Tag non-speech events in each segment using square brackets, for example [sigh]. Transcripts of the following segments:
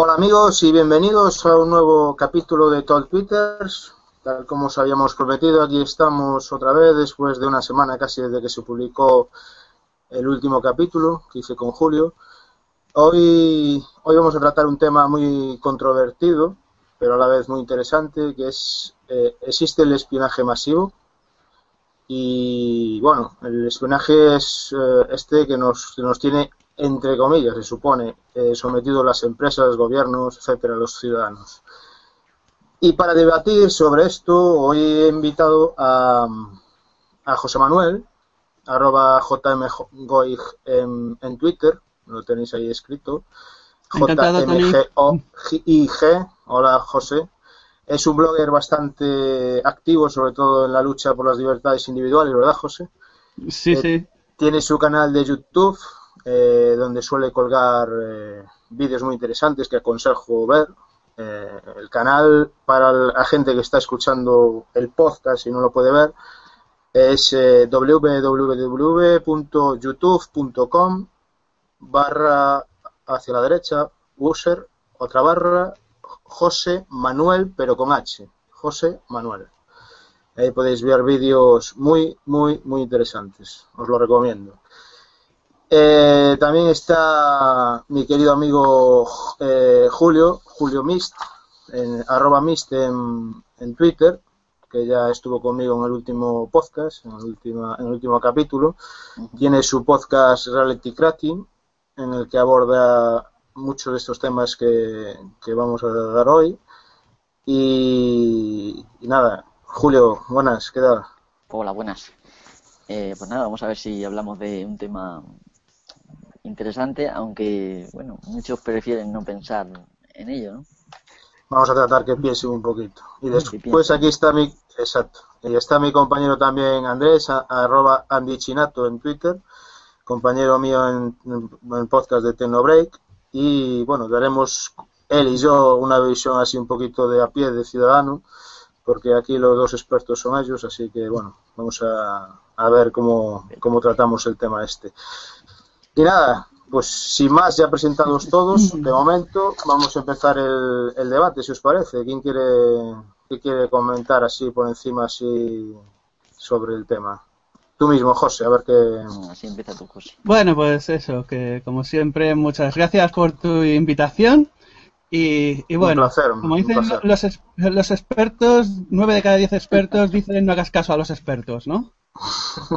Hola amigos y bienvenidos a un nuevo capítulo de Talk Twitters. Tal como os habíamos prometido, aquí estamos otra vez después de una semana casi desde que se publicó el último capítulo que hice con Julio. Hoy, hoy vamos a tratar un tema muy controvertido, pero a la vez muy interesante, que es, eh, ¿existe el espionaje masivo? Y bueno, el espionaje es eh, este que nos, que nos tiene entre comillas, se supone, eh, sometido las empresas, gobiernos, etcétera, los ciudadanos. Y para debatir sobre esto, hoy he invitado a, a José Manuel, arroba jmgoig en, en Twitter, lo tenéis ahí escrito. J-M-G-O-I-G. Hola, José. Es un blogger bastante activo, sobre todo en la lucha por las libertades individuales, ¿verdad, José? Sí, Eh, sí. Tiene su canal de YouTube, eh, donde suele colgar eh, vídeos muy interesantes que aconsejo ver. Eh, el canal, para la gente que está escuchando el podcast y no lo puede ver, es www.youtube.com barra hacia la derecha, user, otra barra, José Manuel, pero con H. José Manuel. Ahí podéis ver vídeos muy, muy, muy interesantes. Os lo recomiendo. Eh, también está mi querido amigo eh, Julio, Julio Mist, en, arroba Mist en, en Twitter, que ya estuvo conmigo en el último podcast, en el, último, en el último capítulo. Tiene su podcast Reality Cracking, en el que aborda muchos de estos temas que, que vamos a dar hoy. Y, y nada, Julio, buenas, ¿qué tal? Hola, buenas. Eh, pues nada, vamos a ver si hablamos de un tema interesante, aunque, bueno, muchos prefieren no pensar en ello, ¿no? Vamos a tratar que piense un poquito. Y después aquí está mi, exacto, y está mi compañero también Andrés, a- arroba Andy Chinato en Twitter, compañero mío en, podcast de Tecnobreak. Y bueno, daremos él y yo una visión así un poquito de a pie de ciudadano, porque aquí los dos expertos son ellos, así que bueno, vamos a, a ver cómo, cómo tratamos el tema este. Y nada, pues sin más, ya presentados todos, [laughs] de momento vamos a empezar el, el debate, si os parece. ¿Quién quiere, qué quiere comentar así por encima así sobre el tema? Tú mismo, José, a ver qué... No, Así empieza tu José. Bueno, pues eso, que como siempre, muchas gracias por tu invitación. Y, y bueno, placer, como un dicen placer. los, los expertos, nueve de cada diez expertos dicen no hagas caso a los expertos, ¿no?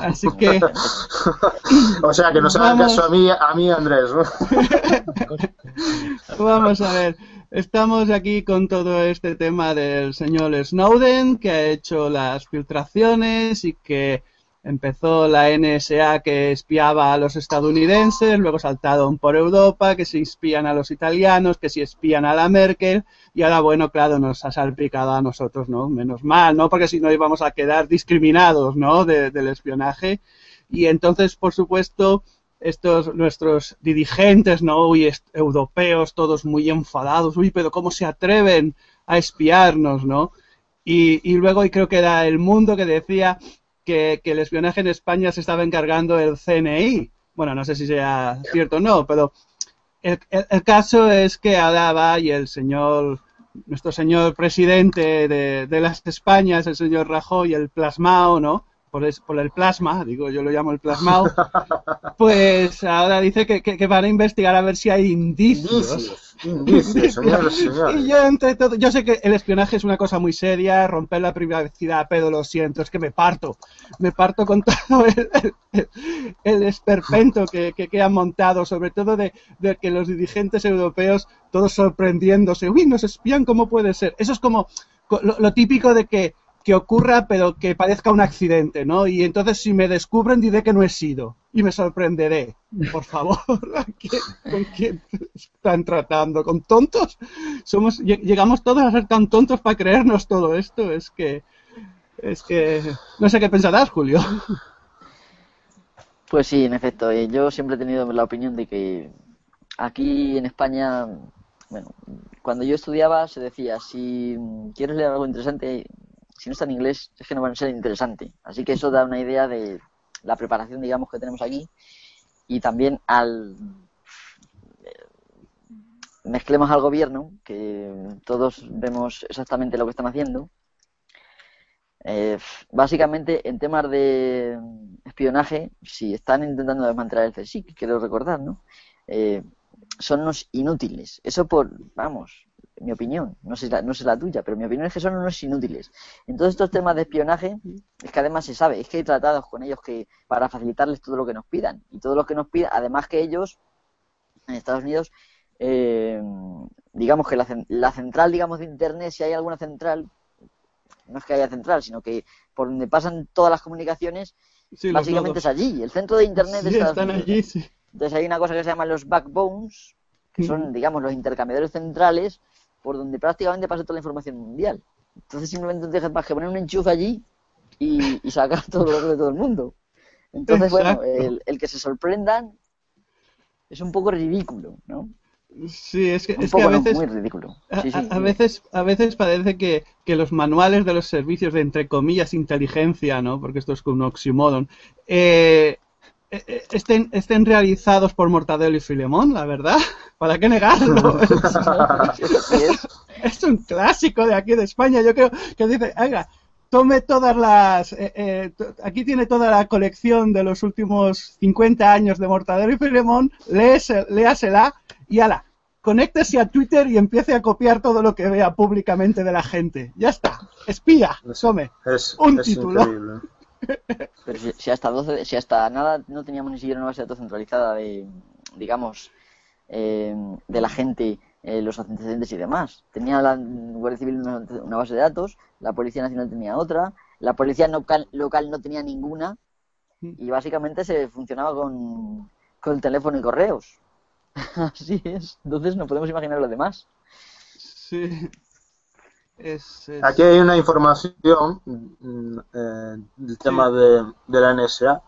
Así que, [laughs] O sea, que nos Vamos. caso a mí, a mí Andrés, ¿no? [laughs] vamos a ver, estamos aquí con todo este tema del señor Snowden, que ha hecho las filtraciones y que empezó la NSA que espiaba a los estadounidenses, luego saltaron por Europa, que se espían a los italianos, que se espían a la Merkel, y ahora, bueno, claro, nos ha salpicado a nosotros, ¿no? Menos mal, ¿no? Porque si no íbamos a quedar discriminados, ¿no? De- del espionaje. Y entonces, por supuesto, estos nuestros dirigentes, ¿no? Uy, europeos, todos muy enfadados, uy, pero ¿cómo se atreven a espiarnos, ¿no? Y, y luego, y creo que era El Mundo que decía que, el espionaje en España se estaba encargando el CNI. Bueno, no sé si sea cierto o no, pero el, el- caso es que ahora y el señor, nuestro señor presidente de, de las Españas, el señor Rajoy, el plasmao, ¿no? Por, es- por el plasma, digo, yo lo llamo el plasmao, [laughs] pues ahora dice que, que- que van a investigar a ver si hay indicios. Indicios, indicios, señores, [laughs] Y señores. yo entre todo, yo sé que el espionaje es una cosa muy seria, romper la privacidad, pero lo siento, es que me parto, me parto con [laughs] todo el, el- el esperpento que, que, han montado, sobre todo de, de que los dirigentes europeos, todos sorprendiéndose, uy, nos espían, ¿cómo puede ser? Eso es como co- lo, lo típico de que, que ocurra, pero que parezca un accidente, ¿no? Y entonces si me descubren diré que no he sido y me sorprenderé. Por favor, [laughs] ¿a ¿con quién están tratando? ¿Con tontos? Somos, lle- llegamos todos a ser tan tontos para creernos todo esto. Es que, es que, no sé qué pensarás, Julio. Pues sí, en efecto, eh, yo siempre he tenido la opinión de que aquí en España, bueno, cuando yo estudiaba se decía, si quieres leer algo interesante, si no está en inglés, es que no va a ser interesante. Así que eso da una idea de la preparación, digamos, que tenemos aquí y también al mezclemos al gobierno, que todos vemos exactamente lo que están haciendo. Eh, básicamente, en temas de espionaje, si están intentando desmantelar el CSIC, quiero recordar, ¿no? Eh, son unos inútiles. Eso por, vamos, mi opinión, no sé, la, no sé la tuya, pero mi opinión es que son unos inútiles. En todos estos temas de espionaje, es que además se sabe, es que hay tratados con ellos que para facilitarles todo lo que nos pidan. Y todo lo que nos pidan, además que ellos, en Estados Unidos, eh, digamos que la, la, central, digamos, de Internet, si hay alguna central, no es que haya central, sino que por donde pasan todas las comunicaciones, básicamente es allí. El centro de Internet sí, de Estados están Unidos. allí, sí. Entonces hay una cosa que se llama los backbones, que son, digamos, los intercambiadores centrales por donde prácticamente pasa toda la información mundial. Entonces simplemente te dejas que poner un enchufe allí y, y sacar [laughs] todo lo de todo el mundo. Entonces, Exacto. bueno, el, el que se sorprendan es un poco ridículo, ¿no? Sí, es que, Un es que poco a no, veces, muy ridículo. a, Sí, sí, a- a veces, a veces parece que, que los manuales de los servicios de, entre comillas, inteligencia, ¿no? Porque esto es como un oxímoron, eh, eh, estén, estén realizados por Mortadelo y Filemón, la verdad. [laughs] ¿Para qué negarlo? [laughs] Es. es un clásico de aquí de España. Yo creo que dice, haga, tome todas las. eh, eh, aquí tiene toda la colección de los últimos 50 años de Mortadelo y Filemón, léasela y ala. Conéctese a Twitter y empiece a copiar todo lo que vea públicamente de la gente. Ya está. Espía. Tome. Es, Un es título. increíble. Pero si, si hasta 12, si hasta nada no teníamos ni siquiera una base de datos centralizada de, digamos, eh, de la gente, eh, los antecedentes y demás. Tenía la Guardia Civil una, base de datos, la Policía Nacional tenía otra, la Policía local, local no tenía ninguna y básicamente se funcionaba con, con teléfono y correos. [laughs] Así es. Entonces no podemos imaginar lo demás. Sí. Es, es- Aquí hay una información mm, eh, del tema de, de la NSA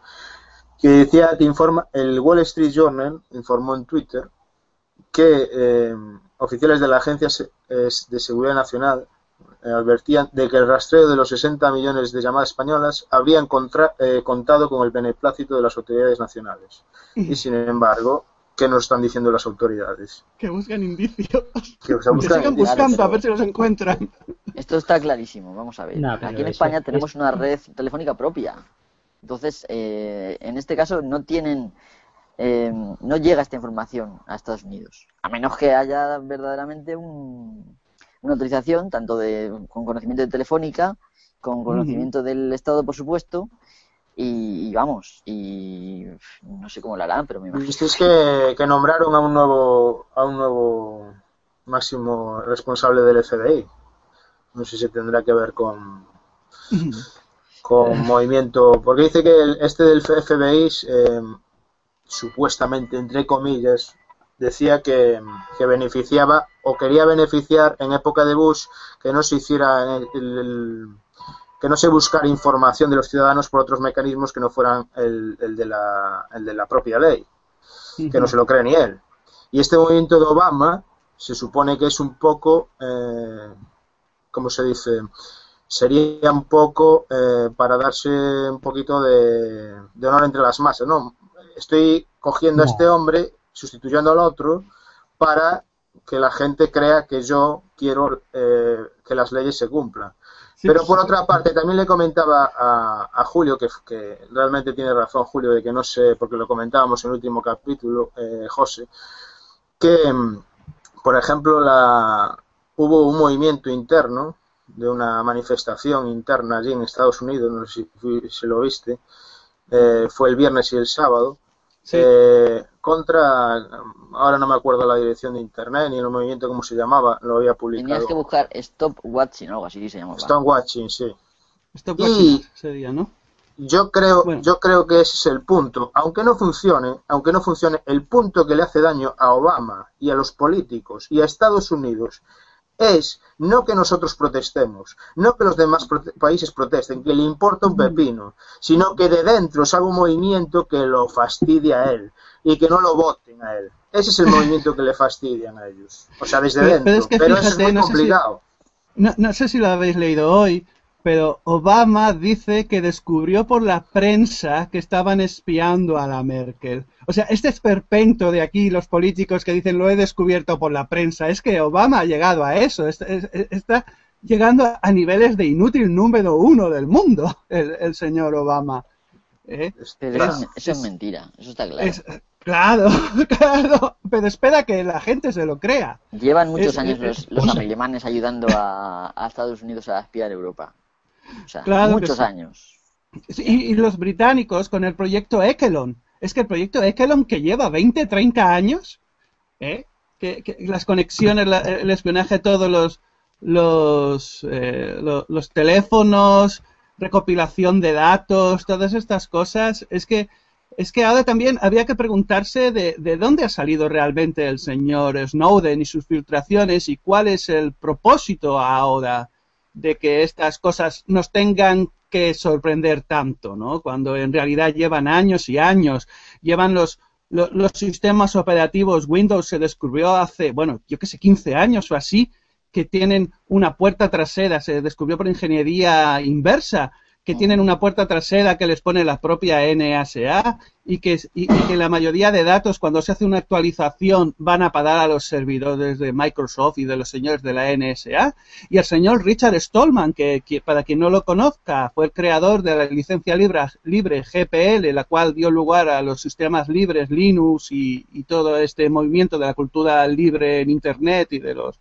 que decía que informa el Wall Street Journal informó en Twitter que eh, oficiales de la Agencia de Seguridad Nacional eh, advertían de que el rastreo de los 60 millones de llamadas españolas habrían contra- eh, contado con el beneplácito de las autoridades nacionales. Y sin embargo, ¿qué nos están diciendo las autoridades? que buscan indicios. Que Que sigan buscando a ver si los encuentran. Esto está clarísimo, vamos a ver. No, Aquí en España eso- tenemos una red telefónica propia. Entonces, eh, en este caso no tienen, eh, no llega esta información a Estados Unidos. A menos que haya verdaderamente un- una autorización, tanto de, con conocimiento de telefónica, con conocimiento del Estado, por supuesto, y, y vamos, y no sé cómo lo harán, pero me imagino. Visteis que, que nombraron a un nuevo a un nuevo máximo responsable del FBI. No sé si tendrá que ver con [laughs] con movimiento, porque dice que el- este del FBI eh, supuestamente entre comillas decía que, que beneficiaba o quería beneficiar en época de Bush que no se hiciera el- el- que no se buscara información de los ciudadanos por otros mecanismos que no fueran el, el de, la, el de la propia ley que no se lo cree ni él. Y este movimiento de Obama se supone que es un poco, eh, ¿cómo se dice? Sería un poco eh, para darse un poquito de, de honor entre las masas, ¿no? Estoy cogiendo a este hombre, sustituyendo al otro, para que la gente crea que yo quiero eh, que las leyes se cumplan. Sí, Pero por otra parte, también le comentaba a, a Julio, que, que realmente tiene razón Julio, de que no sé, porque lo comentábamos en el último capítulo, eh, José, que, mm, por ejemplo, la, hubo un movimiento interno de una manifestación interna allí en Estados Unidos, no sé si lo viste, eh, fue el viernes y el sábado, Sí. eh, contra, ahora no me acuerdo la dirección de internet ni el movimiento cómo se llamaba, lo había publicado. Tenías que buscar Stop Watching o algo así se llamaba. Stonewatching, sí. Stop Y- watching sería, ¿no? Yo creo, Bueno. yo creo que ese es el punto. Aunque no funcione, aunque no funcione, el punto que le hace daño a Obama y a los políticos y a Estados Unidos es no que nosotros protestemos, no que los demás prote- países protesten, que le importa un pepino, sino que de dentro salga un movimiento que lo fastidie a él y que no lo voten a él. Ese es el [laughs] movimiento que le fastidian a ellos. O sea, desde Pero- dentro. pero es que eso es muy no sé si- complicado. No, no sé si lo habéis leído hoy, pero Obama dice que descubrió por la prensa que estaban espiando a la Merkel. O sea, este esperpento de aquí, los políticos que dicen lo he descubierto por la prensa, es que Obama ha llegado a eso, está, llegando a niveles de inútil número uno del mundo, [laughs] el, señor Obama. ¿Eh? eso, es, mentira, eso está claro. claro, [laughs] claro, pero espera que la gente se lo crea. Llevan muchos años los, los [laughs] alemanes ayudando a, Estados Unidos a espiar Europa. O sea, muchos años. Y, los británicos con el proyecto Ekelon. Es que el proyecto Ekelon que lleva 20, 30 años, ¿eh? que, las conexiones, el espionaje, todos los, los, eh, los, teléfonos, recopilación de datos, todas estas cosas, es que es que ahora también había que preguntarse de, de, dónde ha salido realmente el señor Snowden y sus filtraciones y cuál es el propósito ahora de que estas cosas nos tengan que sorprender tanto, ¿no? Cuando en realidad llevan años y años, llevan los, los, los sistemas operativos Windows se descubrió hace, bueno, yo qué sé, 15 años o así, que tienen una puerta trasera, se descubrió por ingeniería inversa, que tienen una puerta trasera que les pone la propia NSA y que, y, que, la mayoría de datos cuando se hace una actualización van a parar a los servidores de Microsoft y de los señores de la NSA. Y el señor Richard Stallman, que, para quien no lo conozca, fue el creador de la licencia libre, libre GPL, la cual dio lugar a los sistemas libres Linux y, y todo este movimiento de la cultura libre en Internet y de los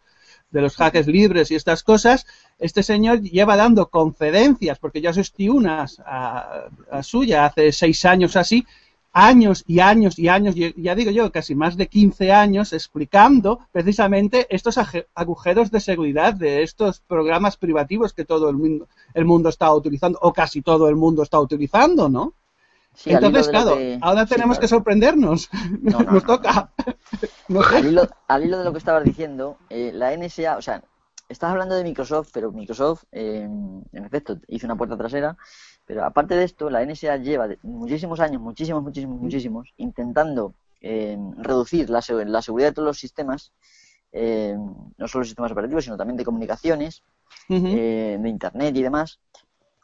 de los hackers libres y estas cosas, este señor lleva dando conferencias, porque yo asistí unas a, suya hace seis años así, años y años y años, ya digo yo, casi más de 15 años, explicando precisamente estos agujeros de seguridad de estos programas privativos que todo el mundo, el mundo está utilizando, o casi todo el mundo está utilizando, ¿no? Entonces, claro, ahora tenemos que sorprendernos. Nos toca. al, hilo, de lo que estabas diciendo, eh, la NSA, o sea, estás hablando de Microsoft, pero Microsoft, eh, en efecto, hizo una puerta trasera. Pero aparte de esto, la NSA lleva muchísimos años, muchísimos, muchísimos, muchísimos, intentando eh, reducir la, la, seguridad de todos los sistemas, no solo sistemas operativos, sino también de comunicaciones, de Internet y demás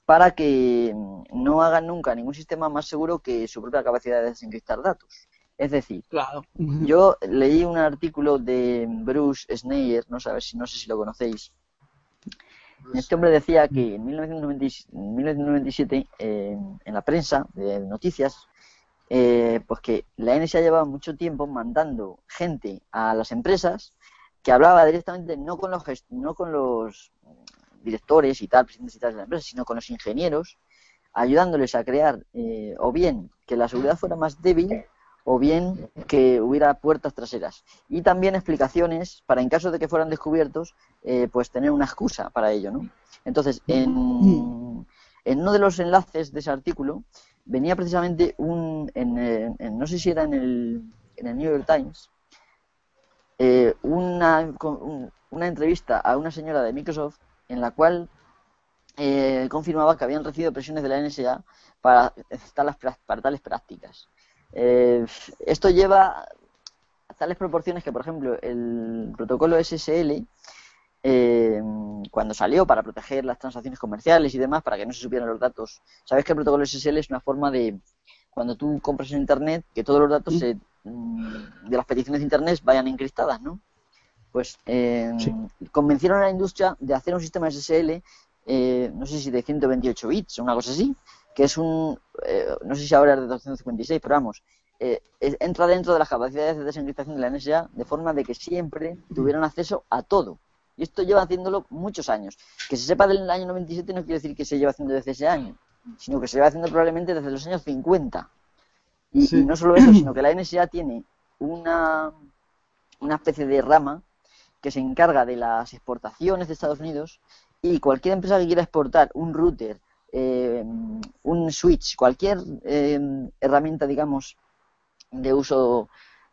para que no hagan nunca ningún sistema más seguro que su propia capacidad de desencriptar datos. Es decir, yo leí un artículo de Bruce Sneyer, no, sabes, si, no sé si lo conocéis. Este hombre decía que en 1997, en la prensa de noticias, eh, pues que la NSA llevaba mucho tiempo mandando gente a las empresas que hablaba directamente no con los, no con los directores y tal, presidentes y tal de la empresa, sino con los ingenieros, ayudándoles a crear eh, o bien que la seguridad fuera más débil o bien que hubiera puertas traseras. Y también explicaciones para, en caso de que fueran descubiertos, eh, pues tener una excusa para ello, ¿no? Entonces, en, en, uno de los enlaces de ese artículo venía precisamente un, en, no sé si era en el, en el New York Times, eh, una, una entrevista a una señora de Microsoft en la cual eh, confirmaba que habían recibido presiones de la NSA para para tales prácticas. Eh, esto lleva a tales proporciones que, por ejemplo, el protocolo SSL, eh, cuando salió para proteger las transacciones comerciales y demás, para que no se supieran los datos, sabes que el protocolo SSL es una forma de, cuando tú compras en Internet, que todos los datos mm, de las peticiones de Internet vayan encriptadas, ¿no? pues eh, convencieron a la industria de hacer un sistema SSL, eh, no sé si de 128 bits o una cosa así, que es un, eh, no sé si ahora es de 256, pero vamos, entra dentro de las capacidades de desencriptación de la NSA de forma de que siempre tuvieran acceso a todo. Y esto lleva haciéndolo muchos años. Que se sepa del año 97 no quiere decir que se lleva haciendo desde ese año, sino que se lleva haciendo probablemente desde los años 50. Y, y no solo eso, sino [clears throat] que la NSA tiene una, una especie de rama que se encarga de las exportaciones de Estados Unidos y cualquier empresa que quiera exportar un router, eh, un switch, cualquier eh, herramienta, digamos, de uso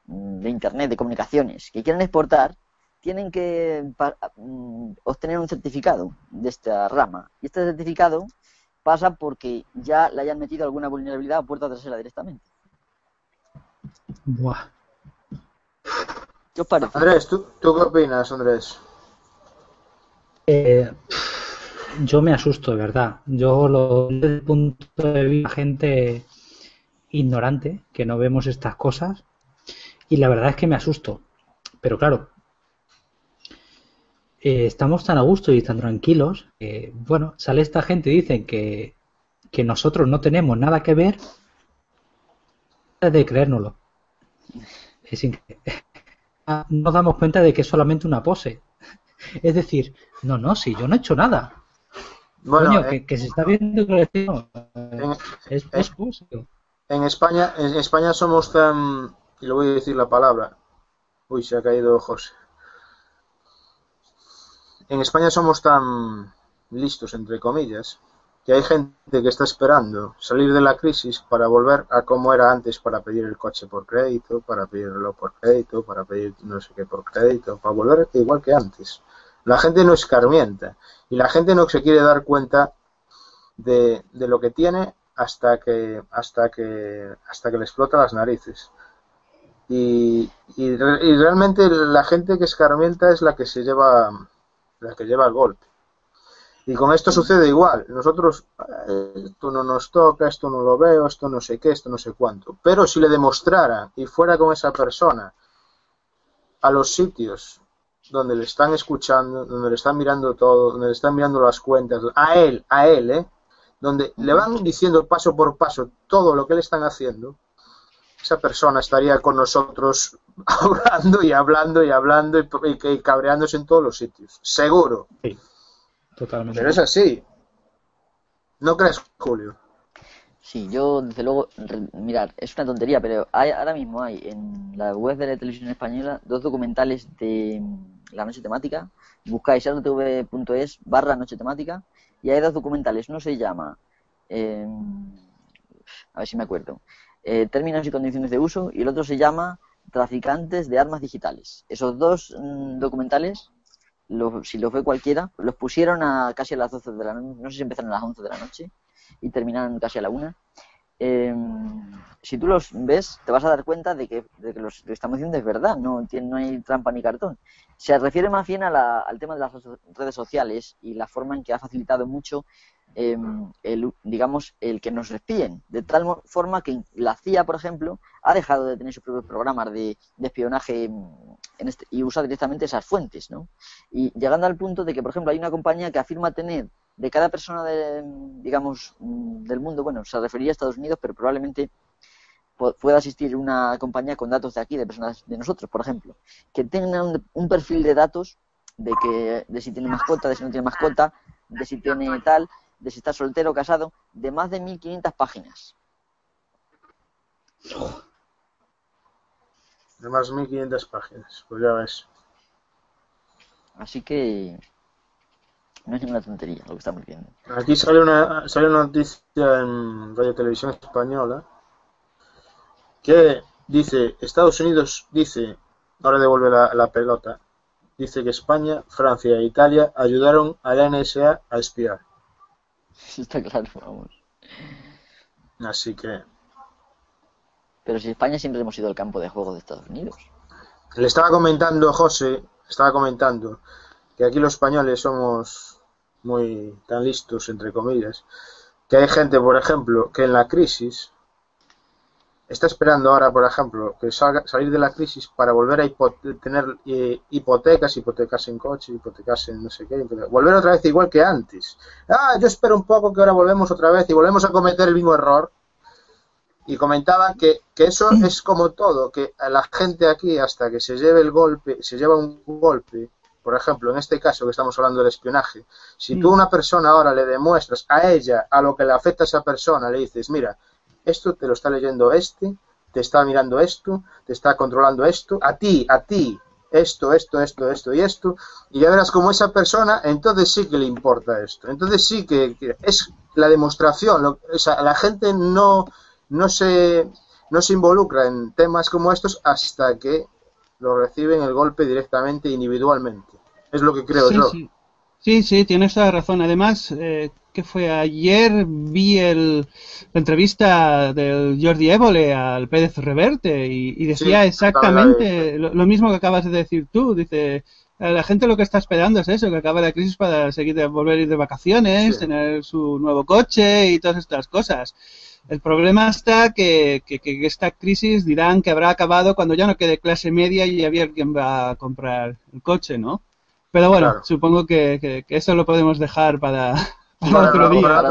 de Internet, de comunicaciones, que quieran exportar, tienen que mm, obtener un certificado de esta rama. Y este certificado pasa porque ya le hayan metido alguna vulnerabilidad a puerta trasera directamente. Buah. Andrés, ¿tú, qué opinas, Andrés? Eh, yo me asusto, de verdad. Yo lo desde el punto de vista gente ignorante, que no vemos estas cosas, y la verdad es que me asusto. Pero claro, eh, estamos tan a gusto y tan tranquilos, que, bueno, sale esta gente y dicen que, que nosotros no tenemos nada que ver, de creérnoslo. Es [laughs] Nos damos cuenta de que es solamente una pose. Es decir, no, no, si yo no he hecho nada. Bueno, eh, que, se está viendo en, es, es en España, en España somos tan, y le voy a decir la palabra. Uy, se ha caído José. En España somos tan listos, entre comillas, que hay gente que está esperando salir de la crisis para volver a como era antes para pedir el coche por crédito, para pedirlo por crédito, para pedir no sé qué por crédito, para volver igual que antes. La gente no escarmienta y la gente no se quiere dar cuenta de, de lo que tiene hasta que hasta que hasta que le explota las narices. Y, y, realmente la gente que escarmienta es la que se lleva la que lleva el golpe. Y con esto sucede igual. Nosotros, eh, esto no nos toca, esto no lo veo, esto no sé qué, esto no sé cuánto. Pero si le demostrara y fuera con esa persona a los sitios donde le están escuchando, donde le están mirando todo, donde le están mirando las cuentas, a él, a él, ¿eh? donde le van diciendo paso por paso todo lo que le están haciendo, esa persona estaría con nosotros [laughs] hablando y hablando y hablando y, cabreándose en todos los sitios. Seguro. Sí, totalmente. Pero es así. ¿No crees, Julio? Sí, yo desde luego, mirar, es una tontería, pero hay, ahora mismo hay en la web de la televisión española dos documentales de la noche temática. Buscáis rtv.es barra noche temática y hay dos documentales. Uno se llama, eh, a ver si me acuerdo, eh, Términos y condiciones de uso y el otro se llama Traficantes de armas digitales. Esos dos mm, documentales, si los ve cualquiera, los pusieron a casi a las 12 de la noche, no sé si empezaron a las 11 de la noche y terminaron casi a la 1. Em, si tú los ves, te vas a dar cuenta de que, de que lo que estamos diciendo es verdad, no, no hay trampa ni cartón. Se refiere más bien al tema de las redes sociales y la forma en que ha facilitado mucho, em, el, digamos, el que nos espíen. De tal forma que la CIA, por ejemplo, ha dejado de tener sus propios programas de, espionaje em, este, y usa directamente esas fuentes, ¿no? Y llegando al punto de que, por ejemplo, hay una compañía que afirma tener de cada persona, de, digamos, del mundo, bueno, se refería a Estados Unidos, pero probablemente pueda existir una compañía con datos de aquí, de personas de nosotros, por ejemplo, que tengan un, perfil de datos de que de si tiene mascota, de si no tiene mascota, de si tiene tal, de si está soltero o casado, de más de 1500 páginas. De más de 1500 páginas, pues ya ves. Así que no es ninguna tontería lo que estamos viendo. Aquí sale una, sale una noticia en Radio Televisión Española que dice, Estados Unidos dice, ahora devuelve la, pelota, dice que España, Francia e Italia ayudaron a la NSA a espiar. Está claro, vamos. Así que... Pero si España siempre hemos sido el campo de juego de Estados Unidos. Le estaba comentando, José, estaba comentando que aquí los españoles somos muy tan listos, entre comillas, que hay gente, por ejemplo, que en la crisis está esperando ahora, por ejemplo, que salga, salir de la crisis para volver a tener eh, hipotecas, hipotecas en coche, hipotecas en no sé qué, volver otra vez igual que antes. Ah, yo espero un poco que ahora volvemos otra vez y volvemos a cometer el mismo error. Y comentaba que, que eso es como todo, que a la gente aquí hasta que se lleve el golpe, se lleva un golpe, por ejemplo, en este caso que estamos hablando del espionaje, si tú a una persona ahora le demuestras a ella a lo que le afecta a esa persona, le dices, mira, esto te lo está leyendo este, te está mirando esto, te está controlando esto, a ti, a ti, esto, esto, esto, esto y esto, y ya verás como esa persona, entonces sí que le importa esto, entonces sí que, es la demostración, o sea, la gente no, no, se, no se involucra en temas como estos hasta que lo reciben el golpe directamente individualmente. Es lo que creo yo. Sí. sí, sí, tienes toda razón. Además, eh, que fue ayer, vi el, la entrevista del Jordi Évole al Pérez Reverte y, decía exactamente lo, mismo que acabas de decir tú. Dice, la gente lo que está esperando es eso, que acabe la crisis para seguir de volver a ir de vacaciones, tener su nuevo coche y todas estas cosas. El problema está que, que, esta crisis dirán que habrá acabado cuando ya no quede clase media y había quien va a comprar el coche, ¿no? Pero bueno, supongo que, eso lo podemos dejar para, [laughs] otro día.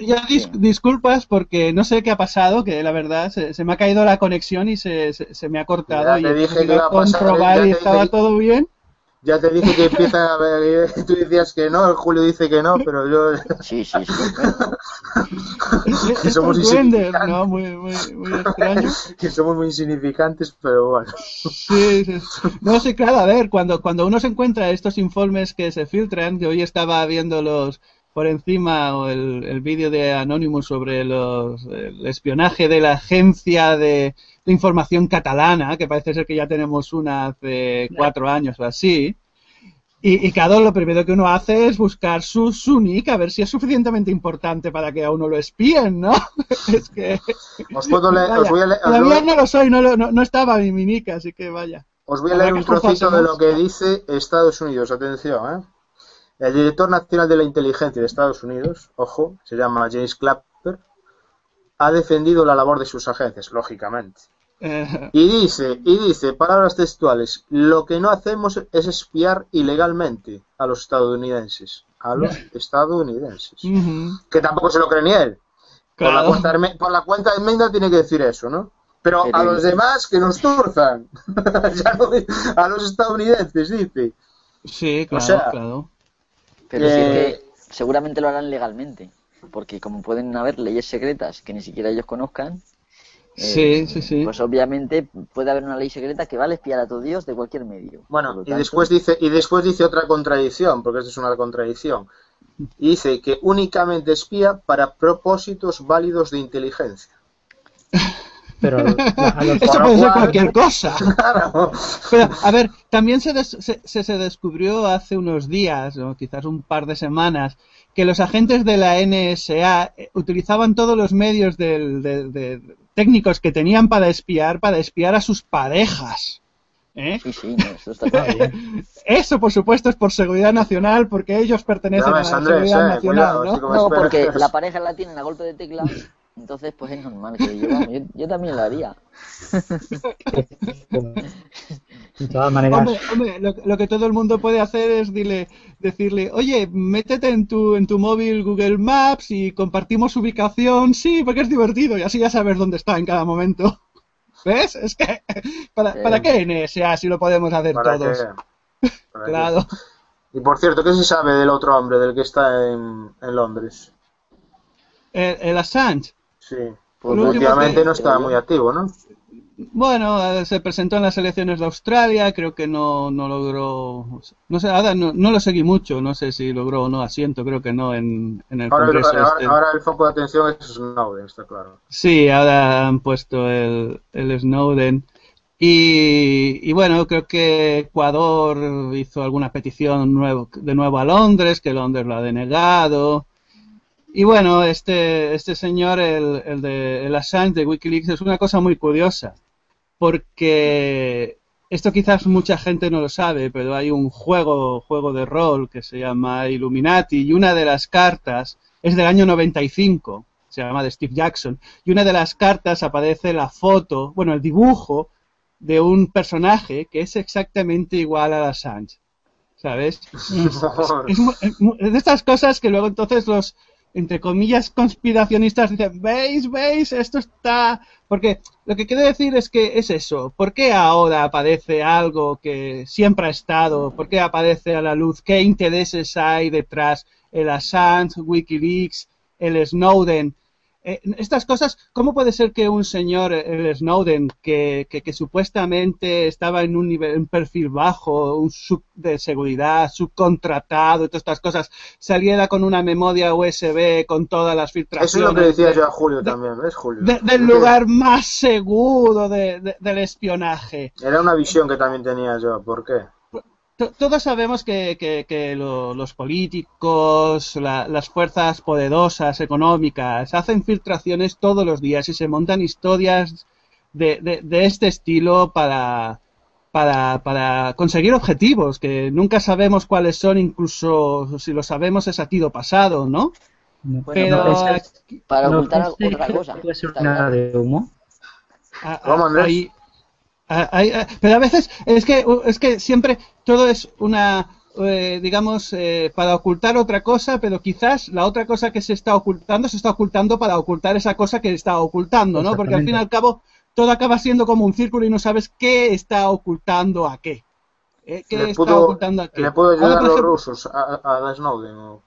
ya, disculpas porque no sé qué ha pasado, que la verdad se, me ha caído la conexión y se, se, me ha cortado y he comprobar y estaba todo bien. Ya te dije que empieza a ver, [laughs] tú decías que no, Julio dice que no, pero yo... Sí, sí, sí. [laughs] que somos insignificantes. ¿no? Muy, muy, muy extraño. [laughs] que somos muy insignificantes, pero bueno. Sí, sí. No sé, claro, a ver, cuando, cuando uno se encuentra estos informes que se filtran, que hoy estaba viéndolos por encima o el, el vídeo de Anonymous sobre los, el espionaje de la agencia de de información catalana, que parece ser que ya tenemos una hace cuatro años o así. Y, y cada lo primero que uno hace es buscar su, su nick a ver si es suficientemente importante para que a uno lo espíen, ¿no? [laughs] es que... Os puedo leer, os voy a leer, Todavía no lo soy, no, no, no estaba mi, mi nick, así que vaya. Os voy a leer un trocito de lo que dice Estados Unidos, atención, ¿eh? El director nacional de la inteligencia de Estados Unidos, ojo, se llama James Clapper, ha defendido la labor de sus agencias, lógicamente. Y dice, y dice, palabras textuales, lo que no hacemos es espiar ilegalmente a los estadounidenses. A los estadounidenses. Que tampoco se lo cree ni él. Por, la cuenta, por la cuenta de enmienda tiene que decir eso, ¿no? Pero a los demás que nos turzan. [laughs] a los estadounidenses, dice. Sí, claro, claro. Pero que seguramente lo harán legalmente. Porque como pueden haber leyes secretas que ni siquiera ellos conozcan, Sí, eh, sí, sí. Pues obviamente puede haber una ley secreta que vale espiar a todo Dios de cualquier medio. Bueno, y después dice y después dice otra contradicción, porque esta es una contradicción. dice que únicamente espía para propósitos válidos de inteligencia. [laughs] Pero [laughs] Eso puede ser cualquier cosa. [laughs] Pero, a ver, también se, se, se, descubrió hace unos días, o quizás un par de semanas, que los agentes de la NSA eh, utilizaban todos los medios del, de, técnicos que tenían para espiar, para espiar a sus parejas. ¿Eh? Sí, sí, eso está bien. [laughs] Eso, por supuesto, es por seguridad nacional, porque ellos pertenecen a la seguridad eh, nacional, ¿no? no, porque la pareja la tienen a golpe de tecla, entonces pues es normal que yo, yo también lo haría. [laughs] De todas maneras. Hombre, lo, que todo el mundo puede hacer es dile, decirle, oye, métete en tu, en tu móvil Google Maps y compartimos ubicación, sí, porque es divertido y así ya sabes dónde está en cada momento. [laughs] ¿Ves? Es que, ¿para, ¿para qué NSA si lo podemos hacer todos? [laughs] claro. Y por cierto, ¿qué se sabe del otro hombre, del que está en, Londres? El, Assange. Sí. Pues últimamente no está muy activo, ¿no? Bueno, eh, se presentó en las elecciones de Australia, creo que no, no logró, no sé, ahora no, lo seguí mucho, no sé si logró o no asiento, creo que no en, en el ahora Congreso. Este. ahora, el foco de atención es Snowden, está claro. Sí, ahora han puesto el, el Snowden. Y, y, bueno, creo que Ecuador hizo alguna petición nuevo, de nuevo a Londres, que Londres lo ha denegado. Y bueno, este, este señor, el, el de el Assange de Wikileaks, es una cosa muy curiosa porque esto quizás mucha gente no lo sabe, pero hay un juego, juego de rol que se llama Illuminati y una de las cartas es del año 95, se llama de Steve Jackson, y una de las cartas aparece la foto, bueno, el dibujo de un personaje que es exactamente igual a Assange, ¿sabes? es de estas cosas que luego entonces los entre comillas, conspiracionistas dicen, veis, veis, esto está... Porque lo que quiero decir es que es eso. ¿Por qué ahora aparece algo que siempre ha estado? ¿Por qué aparece a la luz? ¿Qué intereses hay detrás? El Assange, Wikileaks, el Snowden. Eh, estas cosas, ¿cómo puede ser que un señor, el Snowden, que, que, supuestamente estaba en un nivel, un perfil bajo, un sub de seguridad, subcontratado y todas estas cosas, saliera con una memoria USB con todas las filtraciones? Eso es lo que decía yo a Julio también, ¿ves, Julio? del lugar más seguro de, del espionaje. Era una visión que también tenía yo, ¿por qué? Todos sabemos que, los políticos, las fuerzas poderosas económicas hacen filtraciones todos los días y se montan historias de, este estilo para, para, conseguir objetivos que nunca sabemos cuáles son, incluso si lo sabemos es a tiro pasado, ¿no? Pero para ocultar otra cosa. ¿Puede ser nada de humo? Ah, ah, ah, pero a veces es que es que siempre todo es una eh, digamos eh, para ocultar otra cosa pero quizás la otra cosa que se está ocultando se está ocultando para ocultar esa cosa que está ocultando no porque al fin y al cabo todo acaba siendo como un círculo y no sabes qué está ocultando a qué ¿Eh? ¿Qué está ocultando a qué? ¿Le puedo ayudar a los rusos a, a Snowden?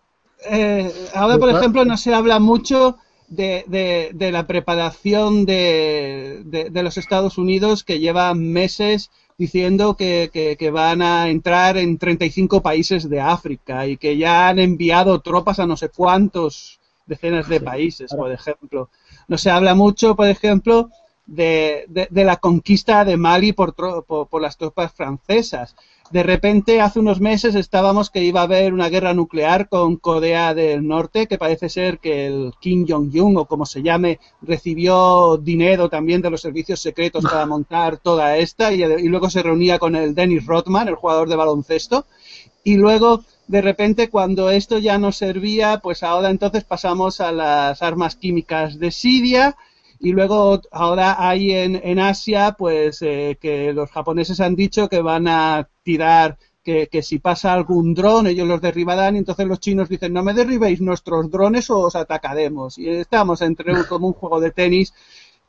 ahora, por ejemplo, no se habla mucho de, de, la preparación de, de, los Estados Unidos que llevan meses diciendo que, que, van a entrar en 35 países de África y que ya han enviado tropas a no sé cuántos decenas de países, por ejemplo. No se habla mucho, por ejemplo, de, de, la conquista de Mali por, por, por, las tropas francesas de repente hace unos meses estábamos que iba a haber una guerra nuclear con Corea del Norte, que parece ser que el Kim Jong-un o como se llame recibió dinero también de los servicios secretos para [laughs] montar toda esta y, luego se reunía con el Dennis Rodman, el jugador de baloncesto, y luego de repente cuando esto ya no servía, pues ahora entonces pasamos a las armas químicas de Siria y luego ahora hay en, en Asia, pues eh, que los japoneses han dicho que van a tirar, que, que si pasa algún dron ellos los derribarán y entonces los chinos dicen no me derribéis nuestros drones o os atacaremos. Y estamos entre un, como un juego de tenis.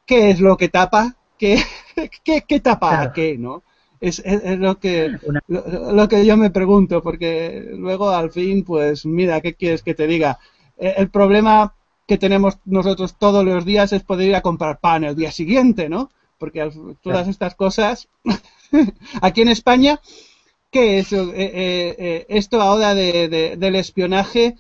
¿Qué es lo que tapa? ¿Qué, [laughs] qué, qué tapa qué? ¿no? Es, es, lo que lo, lo, que yo me pregunto porque luego al fin pues mira qué quieres que te diga eh, el problema que tenemos nosotros todos los días es poder ir a comprar pan el día siguiente, ¿no? Porque todas estas cosas, [laughs] aquí en España, ¿qué es eh, eh, eh, esto ahora de, del espionaje?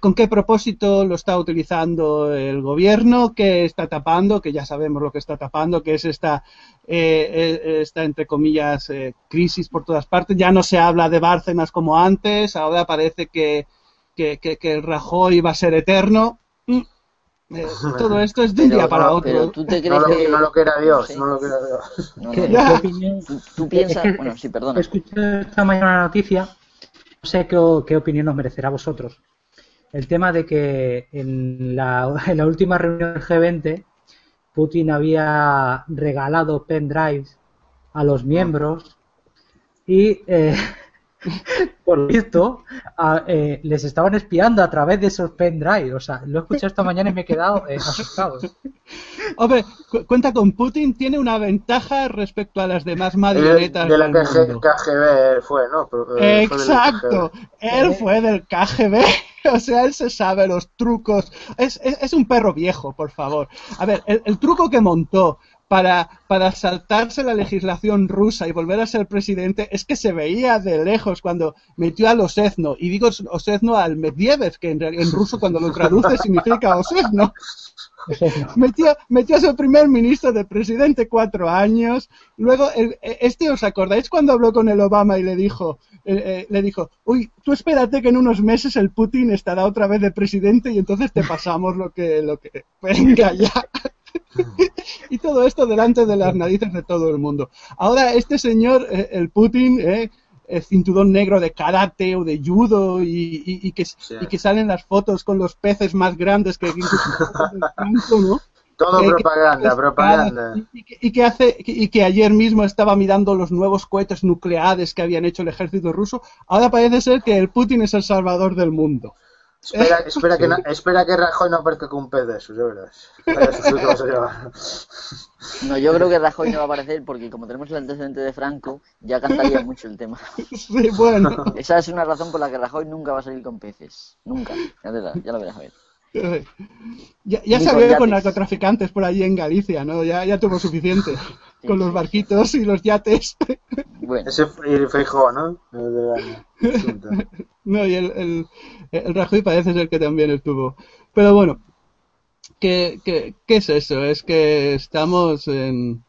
¿Con qué propósito lo está utilizando el gobierno? ¿Qué está tapando? Que ya sabemos lo que está tapando, que es esta, esta entre comillas, crisis por todas partes. Ya no se habla de Bárcenas como antes, ahora parece que que, que, que el Rajoy va a ser eterno. Mm. Eh, [laughs] todo esto es de un día para otro. ¿tú te crees no, que... no lo quiera Dios, no, lo quiera Dios. No, ¿Qué, ¿Tú, piensas? bueno, sí, perdona. Escuché esta mañana una noticia, no sé qué, qué opinión os merecerá a vosotros. El tema de que en la, [laughs] en la última reunión del G20 Putin había regalado pendrives a los miembros y eh, [laughs] [laughs] por visto, eh, les estaban espiando a través de esos pendrive. O sea, lo he escuchado esta mañana y me he quedado eh, asustado. [laughs] Hombre, cuenta con Putin, tiene una ventaja respecto a las demás marionetas. De la KGB fue, ¿no? Eh, Exacto, él fue del KGB. [laughs] O sea, él se sabe los trucos. Es, es, un perro viejo, por favor. A ver, el truco que montó para, para saltarse la legislación rusa y volver a ser presidente es que se veía de lejos cuando metió al Osezno, y digo Osezno al Medvedev, que en, en ruso cuando lo traduce [laughs] significa Osezno. Metió, metió a su primer ministro de presidente cuatro años. Luego, el, este, ¿os acordáis cuando habló con el Obama y le dijo, eh, eh, le dijo, uy, tú espérate que en unos meses el Putin estará otra vez de presidente y entonces te pasamos lo que, lo que, venga ya. [laughs] y todo esto delante de las narices de todo el mundo. Ahora, este señor, eh, el Putin, eh, el cinturón negro de karate o de judo y, y, que, y que salen las fotos con los peces más grandes que ¿no? Todo propaganda, propaganda. Y que, hace, y que ayer mismo estaba mirando los nuevos cohetes nucleares que habían hecho el ejército ruso. Ahora parece ser que el Putin es el salvador del mundo. Espera, [laughs] espera, que, no, espera que Rajoy no aparezca con un pez de esos, ya verás. [laughs] No, yo creo que Rajoy no va a aparecer porque como tenemos el antecedente de Franco, ya cantaría mucho el tema. Sí, bueno. Esa es una razón por la que Rajoy nunca va a salir con peces. Nunca. Ya, ya lo verás a ver. Ya, ya se con narcotraficantes por allí en Galicia, ¿no? Ya, ya tuvo suficiente. Con los barquitos y los yates. Bueno. Ese el Feijó, ¿no? [laughs] no, y el, el, el, Rajoy parece ser que también estuvo. Pero bueno, ¿qué, qué, qué es eso? Es que estamos en,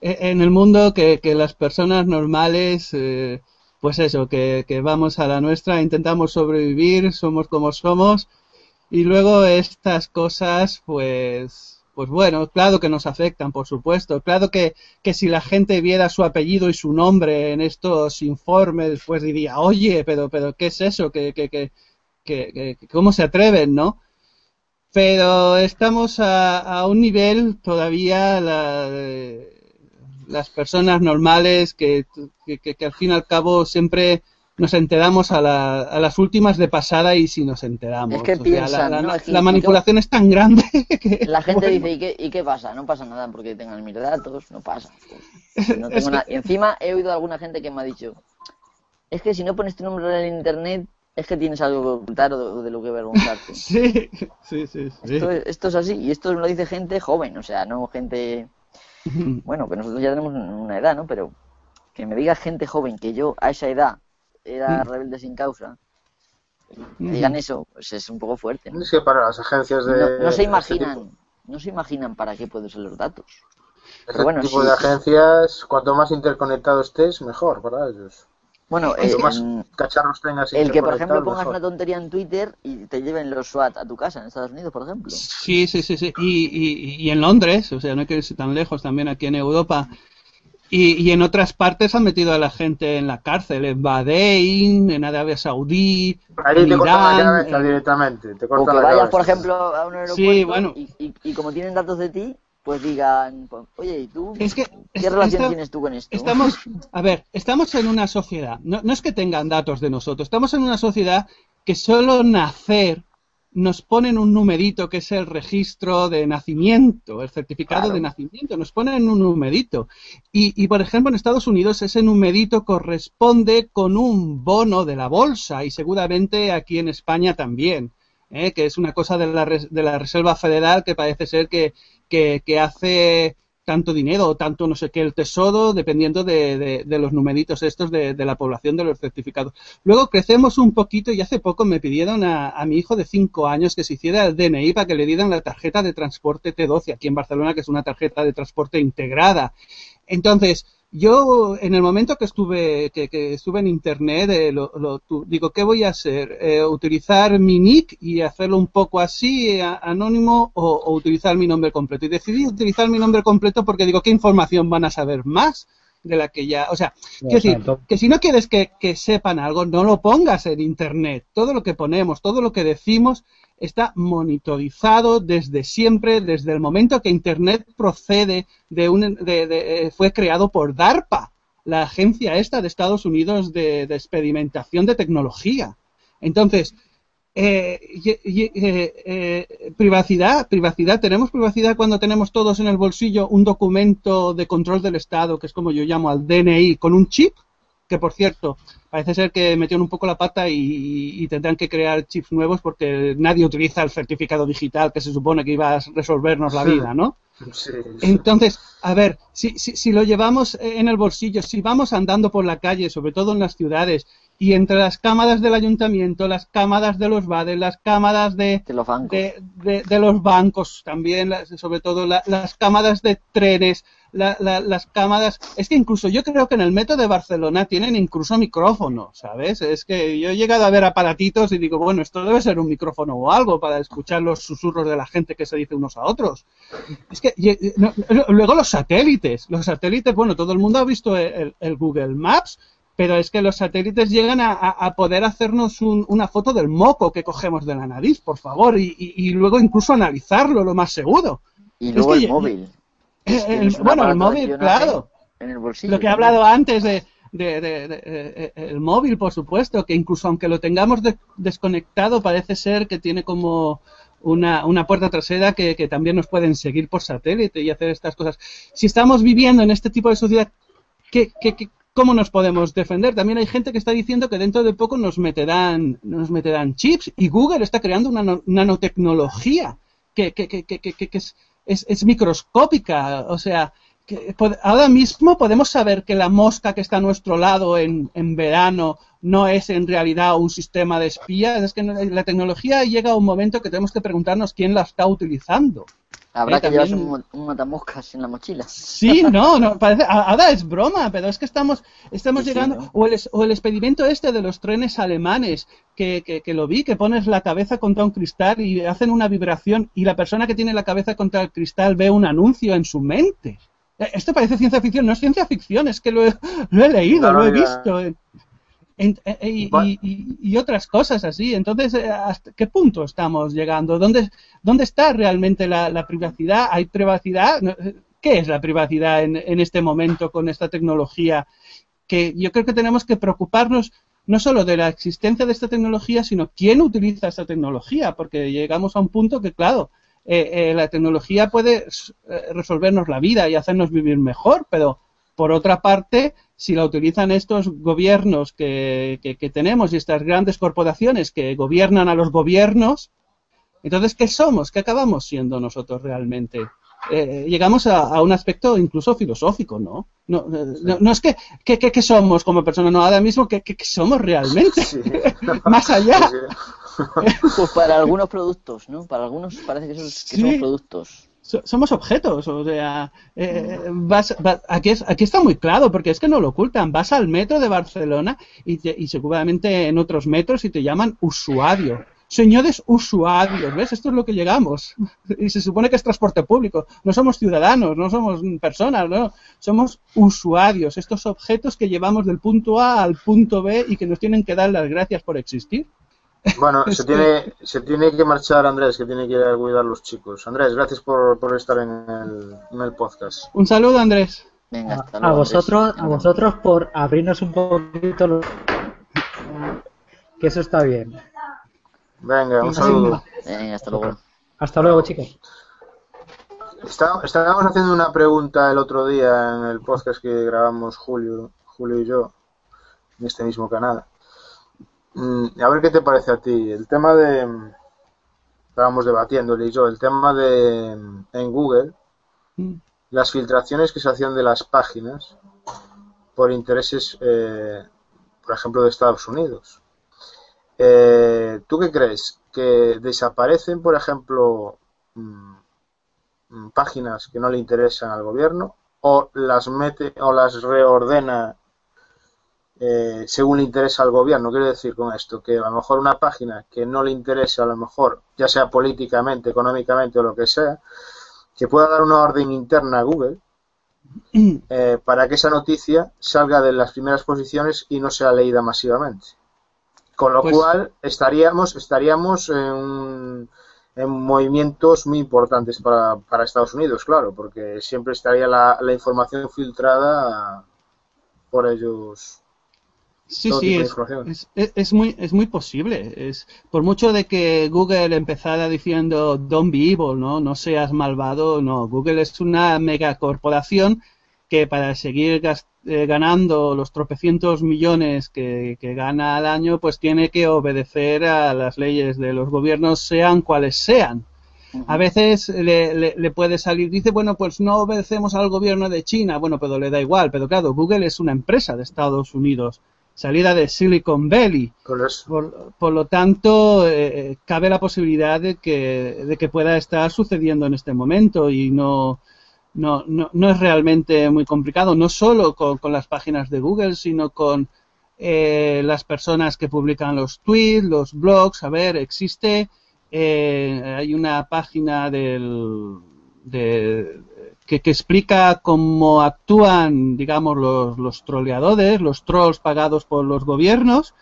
en el mundo que, que las personas normales, eh, pues eso, que, que, vamos a la nuestra, intentamos sobrevivir, somos como somos, y luego estas cosas, pues, pues bueno, claro que nos afectan, por supuesto. Claro que, que si la gente viera su apellido y su nombre en estos informes, pues diría, oye, pero, pero ¿qué es eso? ¿Qué, qué, qué, cómo se atreven, no? Pero estamos a, a un nivel todavía la, las personas normales que, que, que, al fin y al cabo siempre nos enteramos a, la, a, las últimas de pasada y si nos enteramos. Es que o piensan, sea, la, la, ¿no? la, manipulación es tan grande [laughs] que... La gente bueno. dice, ¿y qué, ¿y qué, pasa? No pasa nada porque tengan mis datos, no pasa. No [laughs] tengo nada. Y encima he oído a alguna gente que me ha dicho, es que si no pones tu nombre en internet, es que tienes algo que ocultar o de lo que avergonzarte. [laughs] sí, sí, sí. sí. Esto, esto, es así, y esto lo dice gente joven, o sea, no gente... Bueno, que nosotros ya tenemos una edad, ¿no? Pero que me diga gente joven que yo a esa edad era rebelde sin causa, me digan eso, pues es un poco fuerte. ¿no? Es que para las agencias de... No, no se imaginan, no se imaginan para qué pueden ser los datos. Este bueno, tipo sí, de agencias, cuanto más interconectado estés, mejor para ellos. Bueno, cuanto eh, más cacharros tengas el que, por ejemplo, pongas mejor. una tontería en Twitter y te lleven los SWAT a tu casa en Estados Unidos, por ejemplo. Sí, sí, sí, sí. Y, y, y en Londres, o sea, no hay que irse tan lejos, también aquí en Europa. Y, y, en otras partes han metido a la gente en la cárcel, en Bahrein, en Arabia Saudí, Ahí en te cortan Irán, la cabeza en- directamente. Te O que la vayas, cabeza. por ejemplo, a un aeropuerto Sí, bueno. y, y, y como tienen datos de ti, pues digan, pues, oye, ¿y tú? Es que ¿Qué es- relación tienes tú con esto? Estamos, [laughs] a ver, estamos en una sociedad, no, no es que tengan datos de nosotros, estamos en una sociedad que solo nacer nos ponen un numerito que es el registro de nacimiento, el certificado Claro. de nacimiento, nos ponen un numerito. Y, y, por ejemplo, en Estados Unidos ese numerito corresponde con un bono de la bolsa y seguramente aquí en España también, ¿eh? que es una cosa de la, de la Reserva Federal que parece ser que, que, que hace tanto dinero o tanto no sé qué el tesoro, dependiendo de, de, los numeritos estos de, de, la población de los certificados. Luego crecemos un poquito y hace poco me pidieron a, a, mi hijo de 5 años que se hiciera el DNI para que le dieran la tarjeta de transporte T12 aquí en Barcelona, que es una tarjeta de transporte integrada. Entonces, yo en el momento que estuve que, que estuve en internet eh, lo, lo, digo qué voy a hacer eh, utilizar mi nick y hacerlo un poco así a, anónimo o, utilizar mi nombre completo y decidí utilizar mi nombre completo porque digo qué información van a saber más de la que ya o sea quiero decir que si no quieres que, que sepan algo no lo pongas en internet todo lo que ponemos todo lo que decimos está monitorizado desde siempre, desde el momento que Internet procede de un, de, de, fue creado por DARPA, la agencia esta de Estados Unidos de, de experimentación de tecnología. Entonces, eh, eh, eh, privacidad, privacidad, tenemos privacidad cuando tenemos todos en el bolsillo un documento de control del Estado, que es como yo llamo al DNI, con un chip, que por cierto, parece ser que metieron un poco la pata y, y, tendrán que crear chips nuevos porque nadie utiliza el certificado digital que se supone que iba a resolvernos la vida, ¿no? Sí, sí. Entonces, a ver, si, si, si, lo llevamos en el bolsillo, si vamos andando por la calle, sobre todo en las ciudades, y entre las cámaras del ayuntamiento, las cámaras de los bares, las cámaras de, de, los, bancos. de, de, de los bancos también, sobre todo la, las cámaras de trenes, la, la, las cámaras. Es que incluso yo creo que en el metro de Barcelona tienen incluso micrófono, ¿sabes? Es que yo he llegado a ver aparatitos y digo, bueno, esto debe ser un micrófono o algo para escuchar los susurros de la gente que se dice unos a otros. Es que no, luego los satélites, los satélites, bueno, todo el mundo ha visto el, el Google Maps, pero es que los satélites llegan a, a poder hacernos un, una foto del moco que cogemos de la nariz, por favor, y, y, y luego incluso analizarlo, lo más seguro. Y luego es que, el móvil. El, el, bueno, el móvil, claro. En el bolsillo. Lo que he hablado antes de, de, de, de, el móvil, por supuesto, que incluso aunque lo tengamos desconectado, parece ser que tiene como una, una puerta trasera que, que, también nos pueden seguir por satélite y hacer estas cosas. Si estamos viviendo en este tipo de sociedad, ¿qué, qué, qué ¿cómo nos podemos defender? También hay gente que está diciendo que dentro de poco nos meterán, nos meterán chips y Google está creando una nanotecnología que, que, que, que, es, es, microscópica. O sea, ahora mismo podemos saber que la mosca que está a nuestro lado en, en verano no es en realidad un sistema de espías. Es que la tecnología llega a un momento que tenemos que preguntarnos quién la está utilizando. Habrá eh, que llevarse un, matamoscas en la mochila. Sí, no, no parece, ahora es broma, pero es que estamos, estamos llegando. O, el, o el experimento este de los trenes alemanes, que, que, que, lo vi, que pones la cabeza contra un cristal y hacen una vibración y la persona que tiene la cabeza contra el cristal ve un anuncio en su mente. Eh, esto parece ciencia ficción, no es ciencia ficción, es que lo he, lo he leído, lo he visto. Eh, y, otras cosas así. Entonces, eh, ¿hasta qué punto estamos llegando? ¿Dónde, dónde está realmente la, privacidad? ¿Hay privacidad? ¿Qué es la privacidad en, en, este momento con esta tecnología? Que yo creo que tenemos que preocuparnos no solo de la existencia de esta tecnología, sino quién utiliza esta tecnología, porque llegamos a un punto que, claro, eh, la tecnología puede resolvernos la vida y hacernos vivir mejor, pero por otra parte, si la utilizan estos gobiernos que, que, tenemos y estas grandes corporaciones que gobiernan a los gobiernos, entonces, ¿qué somos? ¿Qué acabamos siendo nosotros realmente? Eh, llegamos a, un aspecto incluso filosófico, ¿no? No, eh, no, es que, que, somos como personas, no, ahora mismo, ¿qué, somos realmente? [laughs] Más allá. [laughs] Pues para algunos productos, ¿no? Para algunos parece que, que somos productos somos objetos, o sea, eh, vas, aquí, es, aquí está muy claro, porque es que no lo ocultan. Vas al metro de Barcelona y, y seguramente en otros metros y te llaman usuario. Señores usuarios, ¿ves? Esto es lo que llegamos. [laughs] Y se supone que es transporte público. No somos ciudadanos, no somos personas, no. Somos usuarios, estos objetos que llevamos del punto A al punto B y que nos tienen que dar las gracias por existir. Bueno, se [laughs] tiene, se tiene que marchar Andrés, que tiene que ir a cuidar a los chicos. Andrés, gracias por, por estar en el, en el, podcast. Un saludo, Andrés. a, vosotros, a vosotros por abrirnos un poquito. [laughs] Que eso está bien. Venga, un saludo. Venga, hasta luego. Hasta luego, chicos. estábamos haciendo una pregunta el otro día en el podcast que grabamos Julio, Julio y yo, en este mismo canal. Mm, a ver qué te parece a ti. El tema de. Estábamos debatiendo, y yo, el tema de. En Google, mm. las filtraciones que se hacían de las páginas por intereses, eh, por ejemplo, de Estados Unidos. Eh, ¿Tú qué crees? ¿Que desaparecen, por ejemplo, mm, páginas que no le interesan al gobierno? ¿O las mete o las reordena eh, según le interesa al gobierno. Quiero decir con esto que a lo mejor una página que no le interesa, a lo mejor, ya sea políticamente, económicamente o lo que sea, que pueda dar una orden interna a Google eh, para que esa noticia salga de las primeras posiciones y no sea leída masivamente. Con lo pues cual estaríamos, estaríamos en, en, movimientos muy importantes para, para, Estados Unidos, claro, porque siempre estaría la, la información filtrada por ellos Sí, sí, es, es, muy, es muy posible. Es, por mucho de que Google empezara diciendo don't be evil, ¿no? no seas malvado, no. Google es una megacorporación que para seguir eh, ganando los tropecientos millones que, que, gana al año, pues tiene que obedecer a las leyes de los gobiernos, sean cuales sean. A veces le, le, puede salir, dice, bueno, pues no obedecemos al gobierno de China, bueno, pero le da igual, pero claro, Google es una empresa de Estados Unidos salida de Silicon Valley. Por, lo tanto, eh, cabe la posibilidad de que, de que pueda estar sucediendo en este momento y no, no, no, es realmente muy complicado, no solo con, las páginas de Google, sino con eh, las personas que publican los tweets, los blogs. A ver, existe, eh, hay una página del, de, que, explica cómo actúan, digamos, los, los troleadores, los trolls pagados por los gobiernos.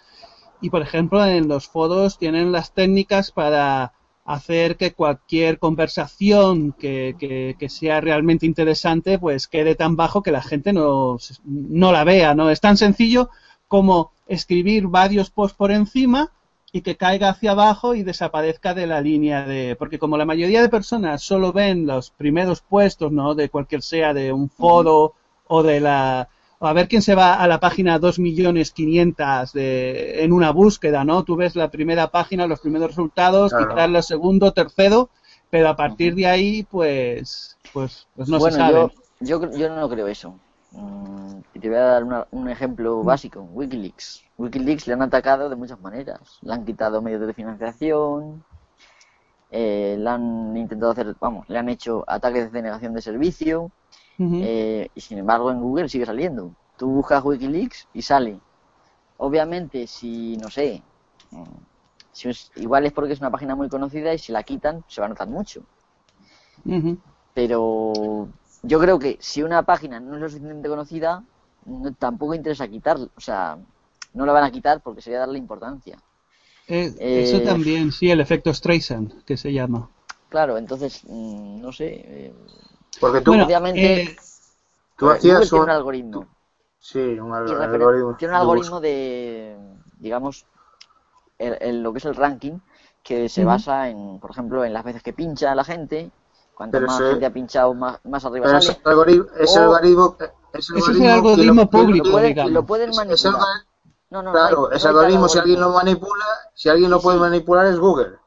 Y, por ejemplo, en los foros tienen las técnicas para hacer que cualquier conversación que, que, sea realmente interesante, pues quede tan bajo que la gente no, no la vea, ¿no? Es tan sencillo como escribir varios posts por encima y que caiga hacia abajo y desaparezca de la línea de porque como la mayoría de personas solo ven los primeros puestos no de cualquier sea de un foro o de la a ver quién se va a la página 2.500.000 de en una búsqueda no tú ves la primera página los primeros resultados claro. la segundo tercero pero a partir de ahí pues pues, pues no se sabe Yo, yo no creo eso. Mm, y te voy a dar un ejemplo básico. Wikileaks. Wikileaks le han atacado de muchas maneras. Le han quitado medios de financiación, eh, le han intentado hacer, vamos, le han hecho ataques de denegación de servicio, eh, y sin embargo en Google sigue saliendo. Tú buscas Wikileaks y sale. Obviamente, si, no sé, mm, si igual es porque es una página muy conocida y si la quitan se va a notar mucho. Pero yo creo que si una página no es lo suficientemente conocida, tampoco interesa quitarla. O sea, no la van a quitar porque sería darle importancia. Eh, eso eh, también, sí, el efecto Streisand, que se llama. Claro, entonces, mm, no sé. Eh, porque tú, obviamente, tú hacías un, algoritmo. Sí, un algoritmo. Tiene un algoritmo de, digamos, el, lo que es el ranking, que se basa en, por ejemplo, en las veces que pincha la gente. Cuanto más gente ha pinchado, más, más arriba sale. Ese algoritmo, ese algoritmo, ese es el algoritmo público, lo, pueden manipular. No, no, claro, ese algoritmo, si alguien lo manipula, si alguien lo puede manipular es Google.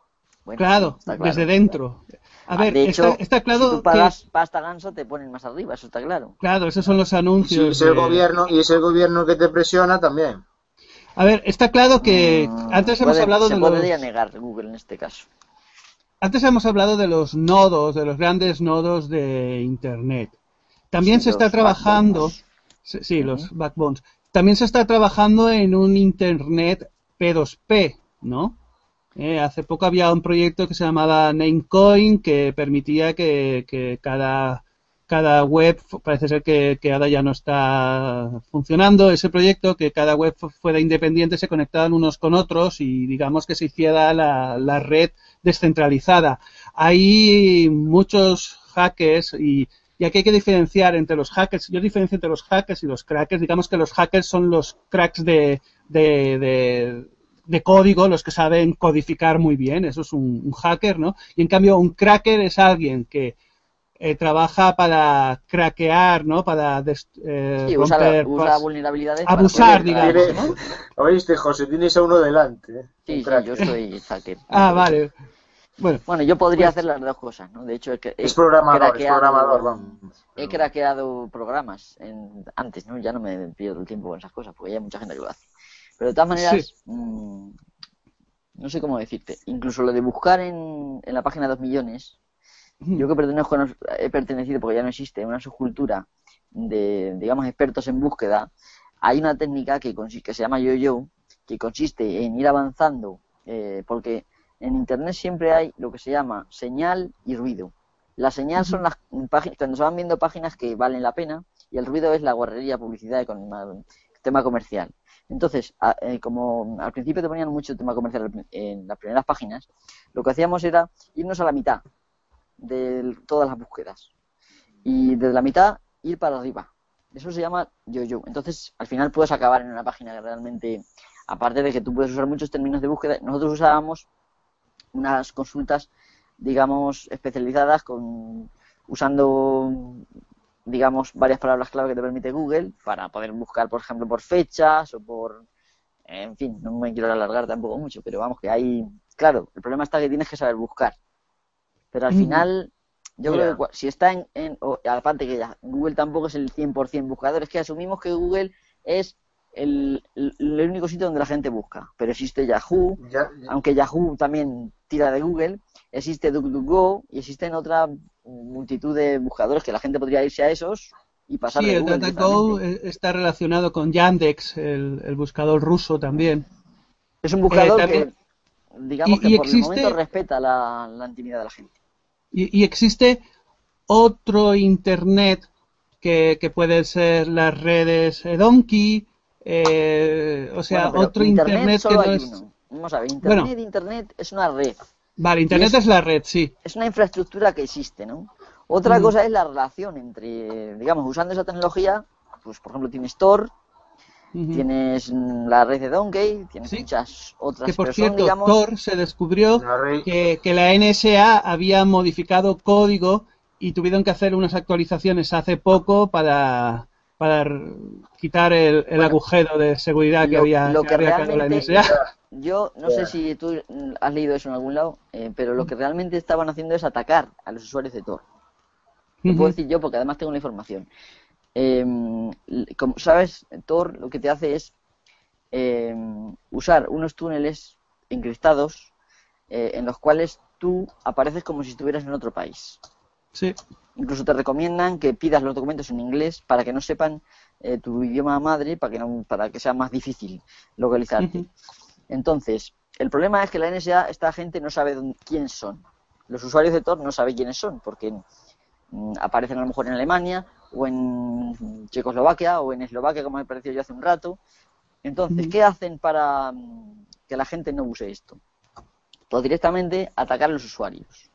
claro, desde dentro. A ah, ver, de hecho, está, claro si tú pagas pasta ganso te ponen más arriba, eso está claro. Claro, esos son los anuncios. Y es el gobierno y es el gobierno que te presiona también. A ver, está claro que mm, antes hemos hablado se de podría negar Google en este caso. Antes hemos hablado de los nodos, de los grandes nodos de Internet. También se está trabajando, sí, los backbones. También se está trabajando en un Internet P2P, ¿no? Eh, hace poco había un proyecto que se llamaba Namecoin que permitía que, cada, cada web, parece ser que, ahora ya no está funcionando ese proyecto, que cada web fuera independiente, se conectaban unos con otros y digamos que se hiciera la, la red descentralizada. Hay muchos hackers y y aquí hay que diferenciar entre los hackers. Yo diferencio entre los hackers y los crackers. Digamos que los hackers son los cracks de, de, código, los que saben codificar muy bien. Eso es un, hacker, ¿no? Y en cambio, un cracker es alguien que eh, trabaja para craquear, ¿no? Para eh, romper, usa, vulnerabilidades. Abusar, digamos. ¿no? Oíste, José, tienes a uno delante. ¿eh? Sí, sí, yo soy hacker. [laughs] ah, vale. Bueno, yo podría pues hacer las dos cosas, ¿no? De hecho, he, es programador, es programador, vamos. He craqueado programas en, antes, ¿no? Ya no me pierdo el tiempo con esas cosas, porque ya hay mucha gente que lo hace. Pero de todas maneras, mm, no sé cómo decirte. Incluso lo de buscar en, en la página 2 millones, yo que pertenezco, he pertenecido, porque ya no existe, una subcultura de, digamos, expertos en búsqueda, hay una técnica que, que se llama yo-yo, que consiste en ir avanzando, eh, porque en Internet siempre hay lo que se llama señal y ruido. La señal son las páginas, cuando se van viendo páginas que valen la pena, y el ruido es la guarrería, publicidad, el tema comercial. Entonces, eh, como al principio te ponían mucho tema comercial en las primeras páginas, lo que hacíamos era irnos a la mitad de todas las búsquedas. Y desde la mitad ir para arriba. Eso se llama yo-yo. Entonces, al final puedes acabar en una página que realmente, aparte de que tú puedes usar muchos términos de búsqueda, nosotros usábamos unas consultas, digamos, especializadas con usando digamos varias palabras clave que te permite Google para poder buscar, por ejemplo, por fechas o por en fin, no me quiero alargar tampoco mucho, pero vamos que hay, claro, el problema está que tienes que saber buscar. Pero al final yo creo que si está en, en aparte que ya, Google tampoco es el 100% buscador, es que asumimos que Google es el, el, único sitio donde la gente busca. Pero existe Yahoo, aunque Yahoo también tira de Google, existe DuckDuckGo y existen otra multitud de buscadores que la gente podría irse a esos y pasar sí, de Google. Sí, el DuckDuckGo está relacionado con Yandex, el, buscador ruso también. Es un buscador eh, que, digamos que por el momento respeta la, la intimidad de la gente. Y, y existe otro Internet que, que pueden ser las redes Donkey, eh, o sea, otro Internet, que no es... Vamos a ver, Internet, Internet es una red. Vale, Internet es, la red, sí. Es una infraestructura que existe, ¿no? Otra cosa es la relación entre, digamos, usando esa tecnología, pues por ejemplo tienes Tor, tienes la red de Donkey, tienes muchas otras Que por cierto, Tor se descubrió que, que la NSA había modificado código y tuvieron que hacer unas actualizaciones hace poco para para quitar el, agujero de seguridad que había, lo que, la NSA. Yo [laughs] no sé si tú has leído eso en algún lado, eh, pero lo que realmente estaban haciendo es atacar a los usuarios de Tor. Lo puedo decir yo porque además tengo la información. Em, como sabes, Tor lo que te hace es em, usar unos túneles encriptados eh, en los cuales tú apareces como si estuvieras en otro país. Sí. Incluso te recomiendan que pidas los documentos en inglés para que no sepan eh, tu idioma madre, para que, no, para que sea más difícil localizarte. Entonces, el problema es que la NSA, esta gente no sabe quién son. Los usuarios de Tor no saben quiénes son, porque mm, aparecen a lo mejor en Alemania, o en Checoslovaquia, o en Eslovaquia, como me pareció yo hace un rato. Entonces, ¿qué hacen para mm, que la gente no use esto? Pues directamente atacar a los usuarios.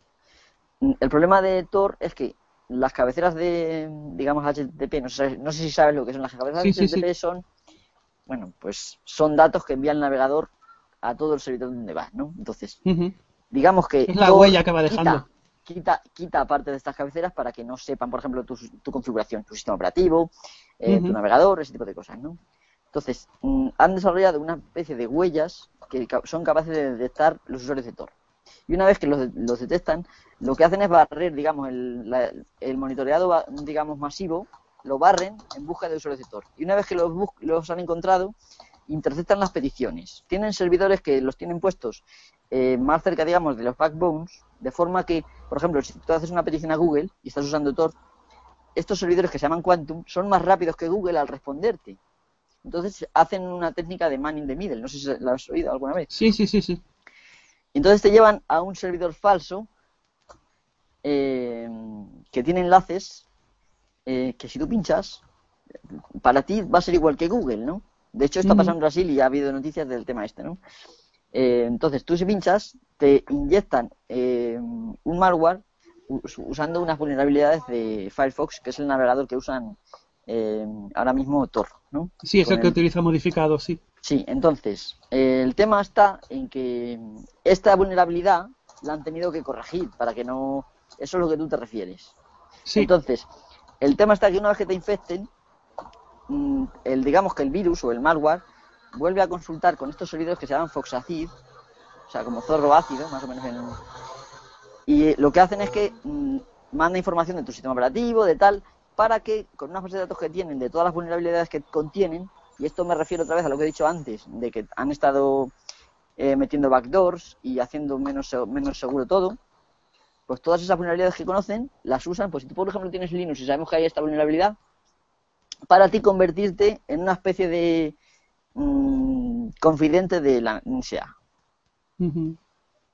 El problema de Tor es que las cabeceras de, digamos, HTTP, no sé, no sé si sabes lo que son las cabeceras de HTTP, son, bueno, pues son datos que envía el navegador a todo el servidor donde va, ¿no? Entonces, digamos que... Es la huella que va dejando. Quita, quita, parte de estas cabeceras para que no sepan, por ejemplo, tu, configuración, tu sistema operativo, eh, tu navegador, ese tipo de cosas, ¿no? Entonces, mm, han desarrollado una especie de huellas que son capaces de detectar los usuarios de Tor. Y una vez que los, los detectan, lo que hacen es barrer, digamos, el, el monitoreado, digamos, masivo, lo barren en busca de usuarios de Tor. Y una vez que los, los han encontrado, interceptan las peticiones. Tienen servidores que los tienen puestos eh, más cerca, digamos, de los backbones, de forma que, por ejemplo, si tú haces una petición a Google y estás usando Tor, estos servidores que se llaman Quantum son más rápidos que Google al responderte. Entonces hacen una técnica de man in the middle. No sé si la has oído alguna vez. Sí, sí, sí, sí. Entonces te llevan a un servidor falso eh, que tiene enlaces eh, que si tú pinchas, para ti va a ser igual que Google, ¿no? De hecho, está pasando en Brasil y ha habido noticias del tema este, ¿no? Eh, entonces, tú si pinchas, te inyectan un malware usando unas vulnerabilidades de Firefox, que es el navegador que usan ahora mismo Tor, ¿no? Sí, es el que utiliza modificado, sí. Sí, entonces, el tema está en que esta vulnerabilidad la han tenido que corregir para que no... Eso es lo que tú te refieres. Sí. Entonces, el tema está que una vez que te infecten, mm, el, digamos que el virus o el malware vuelve a consultar con estos servidores que se llaman Foxacid, o sea, como zorro ácido, más o menos. En... Y lo que hacen es que mm, manda información de tu sistema operativo, de tal, para que con una base de datos que tienen de todas las vulnerabilidades que contienen, y esto me refiero otra vez a lo que he dicho antes, de que han estado eh, metiendo backdoors y haciendo menos, menos seguro todo, pues todas esas vulnerabilidades que conocen las usan, pues si tú por ejemplo tienes Linux y sabemos que hay esta vulnerabilidad, para ti convertirte en una especie de mm, confidente de la NSA.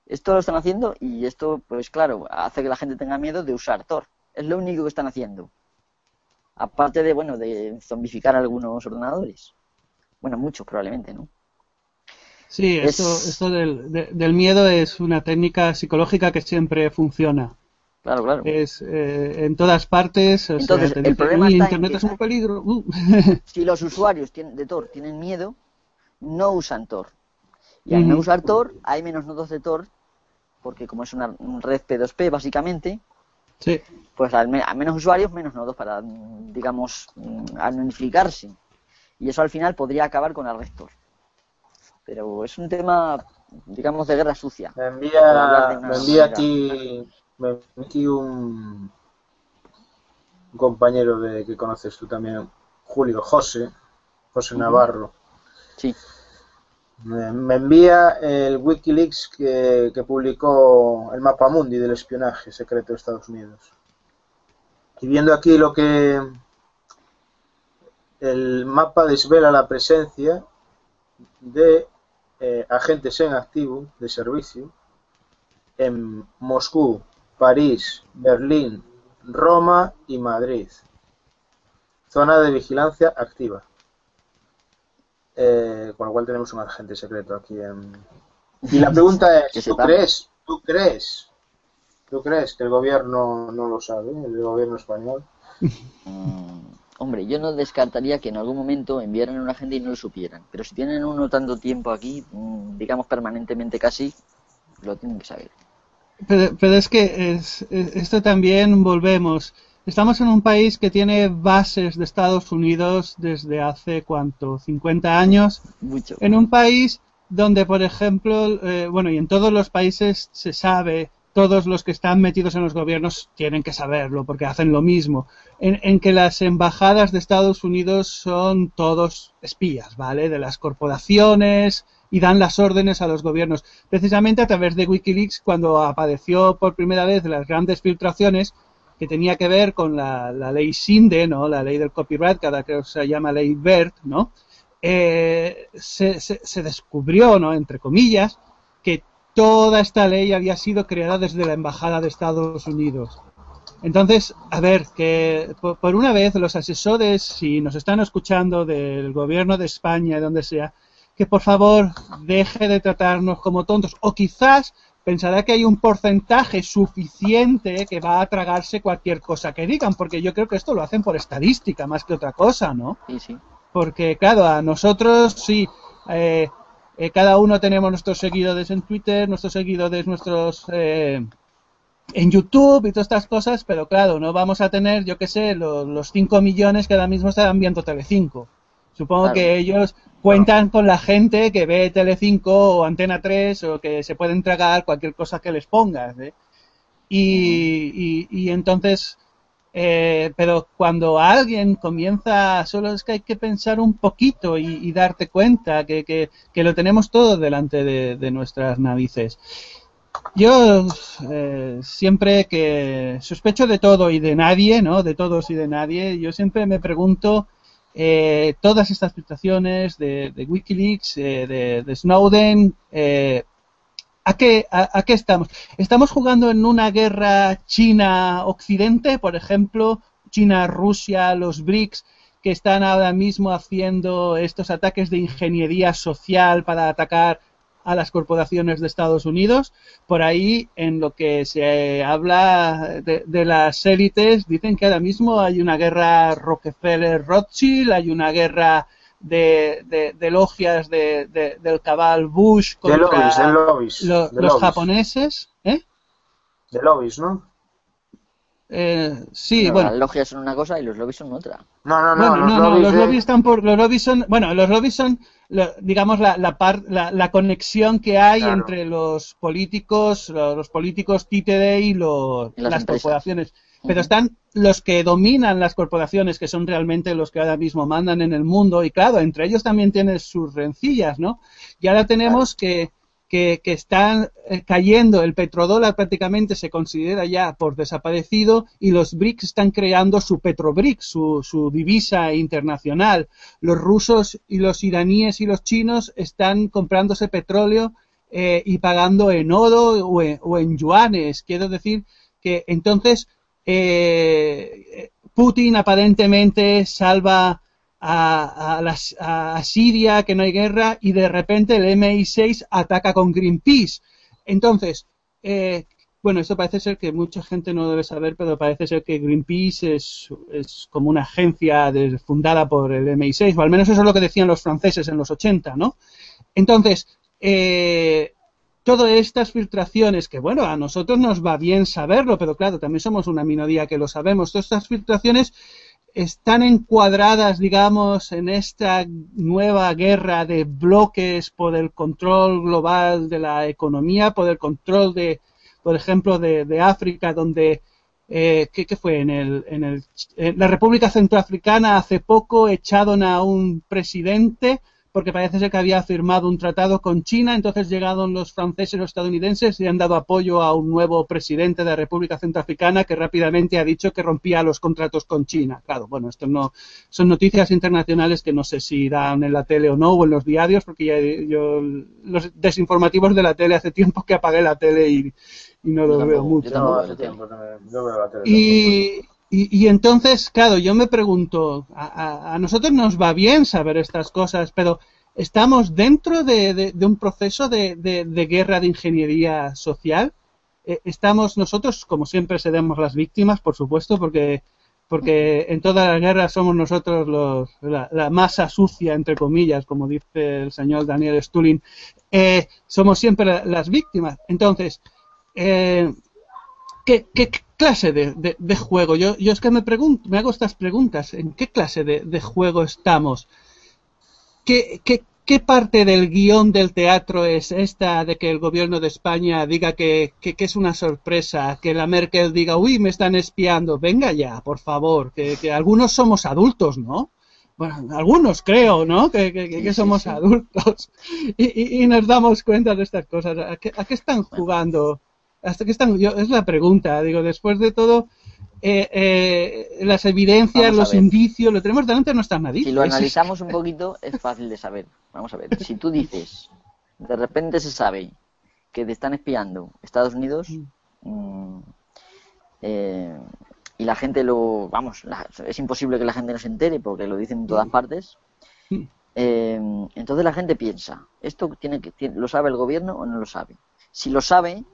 Esto lo están haciendo y esto, pues claro, hace que la gente tenga miedo de usar Tor. Es lo único que están haciendo. Aparte de, bueno, de zombificar algunos ordenadores. Bueno, muchos probablemente, ¿no? Sí, esto, esto del, del, miedo es una técnica psicológica que siempre funciona. Claro, claro. Es eh, en todas partes. Entonces, el problema está Internet es un [laughs] peligro. Uh. si los usuarios de Tor tienen miedo, no usan Tor. Y al no usar Tor, hay menos nodos de Tor, porque como es una red P2P básicamente, sí. pues al a menos usuarios, menos nodos para, digamos, anonificarse. Y eso al final podría acabar con el red Tor pero es un tema, digamos, de guerra sucia. Me envía, me envía aquí, me envía un, compañero de que conoces tú también, Julio José, José Navarro. Sí. Me, envía el Wikileaks que, que publicó el mapa mundi del espionaje secreto de Estados Unidos. Y viendo aquí lo que el mapa desvela la presencia de eh, agentes en activo de servicio en Moscú, París, Berlín, Roma y Madrid. Zona de vigilancia activa. Eh, con lo cual tenemos un agente secreto aquí en... Y la pregunta [laughs] es, ¿tú crees, ¿tú crees, tú crees que el gobierno no lo sabe, el gobierno español? [laughs] Hombre, yo no descartaría que en algún momento enviaran a un agente y no lo supieran. Pero si tienen uno tanto tiempo aquí, mm, digamos permanentemente casi, lo tienen que saber. Pero, es que es, esto también volvemos. Estamos en un país que tiene bases de Estados Unidos desde hace cuánto, 50 años. Mucho. En un país donde, por ejemplo, eh, bueno, y en todos los países se sabe todos los que están metidos en los gobiernos tienen que saberlo porque hacen lo mismo, en, que las embajadas de Estados Unidos son todos espías, ¿vale? De las corporaciones y dan las órdenes a los gobiernos. Precisamente a través de Wikileaks, cuando apareció por primera vez las grandes filtraciones, que tenía que ver con la, ley SINDE, ¿no? La ley del copyright, cada que se llama ley BERT, ¿no? Eh, se, se, descubrió, ¿no? Entre comillas, toda esta ley había sido creada desde la Embajada de Estados Unidos. Entonces, a ver, que por, una vez los asesores, si nos están escuchando del gobierno de España, de donde sea, que por favor deje de tratarnos como tontos. O quizás pensará que hay un porcentaje suficiente que va a tragarse cualquier cosa que digan, porque yo creo que esto lo hacen por estadística más que otra cosa, ¿no? Sí, sí. Porque, claro, a nosotros sí, eh, eh, cada uno tenemos nuestros seguidores en Twitter, nuestros seguidores, nuestros eh, en YouTube y todas estas cosas, pero claro, no vamos a tener, yo qué sé, los, 5 millones que ahora mismo están viendo Telecinco. Supongo que ellos cuentan con la gente que ve Telecinco o Antena 3 o que se pueden tragar cualquier cosa que les pongas. ¿eh? Y, y, entonces, eh, pero cuando alguien comienza, solo es que hay que pensar un poquito y, darte cuenta que, que, lo tenemos todo delante de, de nuestras narices. Yo eh, siempre que sospecho de todo y de nadie, ¿no? De todos y de nadie, yo siempre me pregunto eh, todas estas filtraciones de, Wikileaks, eh, de, Snowden, eh, ¿a, qué, a, qué estamos? ¿Estamos jugando en una guerra China-Occidente, por ejemplo, China-Rusia, los BRICS, que están ahora mismo haciendo estos ataques de ingeniería social para atacar a las corporaciones de Estados Unidos. Por ahí, en lo que se habla de, las élites, dicen que ahora mismo hay una guerra Rockefeller-Rothschild, hay una guerra de, de, logias del cabal Bush contra los japoneses. ¿eh? De lobbies, ¿no? Eh, sí, bueno. Las logias son una cosa y los lobbies son otra. No, no, no. los, lobbies, los lobbies están por. Los lobbies son. Bueno, los lobbies son, digamos, la, la, la, conexión que hay entre los políticos, los, políticos títere y, los, las, corporaciones. Pero están los que dominan las corporaciones, que son realmente los que ahora mismo mandan en el mundo. Y claro, entre ellos también tienen sus rencillas, ¿no? Y ahora tenemos que que, están eh, cayendo, el petrodólar prácticamente se considera ya por desaparecido y los BRICS están creando su petrobric, su, su divisa internacional. Los rusos y los iraníes y los chinos están comprándose petróleo eh, y pagando en oro o en, yuanes. Quiero decir que entonces eh, Putin aparentemente salva a, Siria, que no hay guerra, y de repente el MI6 ataca con Greenpeace. Entonces, eh, bueno, esto parece ser que mucha gente no debe saber, pero parece ser que Greenpeace es, es como una agencia fundada por el MI6, o al menos eso es lo que decían los franceses en los 80, ¿no? Entonces, eh, todas estas filtraciones, que bueno, a nosotros nos va bien saberlo, pero claro, también somos una minoría que lo sabemos, todas estas filtraciones están encuadradas, digamos, en esta nueva guerra de bloques por el control global de la economía, por el control de, por ejemplo, de, África, donde, eh, ¿qué, fue? En, el, en, el, en la República Centroafricana hace poco echaron a un presidente porque parece ser que había firmado un tratado con China, entonces llegaron los franceses y los estadounidenses y han dado apoyo a un nuevo presidente de la República Centroafricana que rápidamente ha dicho que rompía los contratos con China. Claro, bueno, esto no son noticias internacionales que no sé si irán en la tele o no o en los diarios, porque ya yo los desinformativos de la tele hace tiempo que apagué la tele y, no lo veo mucho. Y, y, entonces, claro, yo me pregunto, a, nosotros nos va bien saber estas cosas, pero ¿estamos dentro de, un proceso de, guerra de ingeniería social? Eh, ¿Estamos nosotros, como siempre, seremos las víctimas, por supuesto, porque, porque en todas las guerras somos nosotros los, la, masa sucia, entre comillas, como dice el señor Daniel Stulin, eh, somos siempre las víctimas. Entonces, eh, ¿qué, qué, clase de, de, juego? Yo, yo es que me pregunto, me hago estas preguntas. ¿En qué clase de, juego estamos? ¿Qué, qué, ¿qué parte del guion del teatro es esta de que el gobierno de España diga que, que, es una sorpresa, que la Merkel diga, uy, me están espiando, venga ya, por favor, que, que algunos somos adultos, ¿no? Bueno, algunos creo, ¿no? Que, que somos adultos [laughs] y, y, nos damos cuenta de estas cosas. ¿A qué, a qué están jugando? ¿Hasta qué están? Yo, es la pregunta, digo, después de todo, eh, eh, las evidencias, los indicios, lo tenemos delante de nuestra nariz. Si lo analizamos un poquito, es fácil de saber. Vamos a ver, si tú dices, de repente se sabe que te están espiando Estados Unidos, mm. Mm, eh, y la gente lo, vamos, es imposible que la gente no se entere porque lo dicen en todas mm. partes. entonces la gente piensa, ¿esto tiene que, lo sabe el gobierno o no lo sabe? Si lo sabe,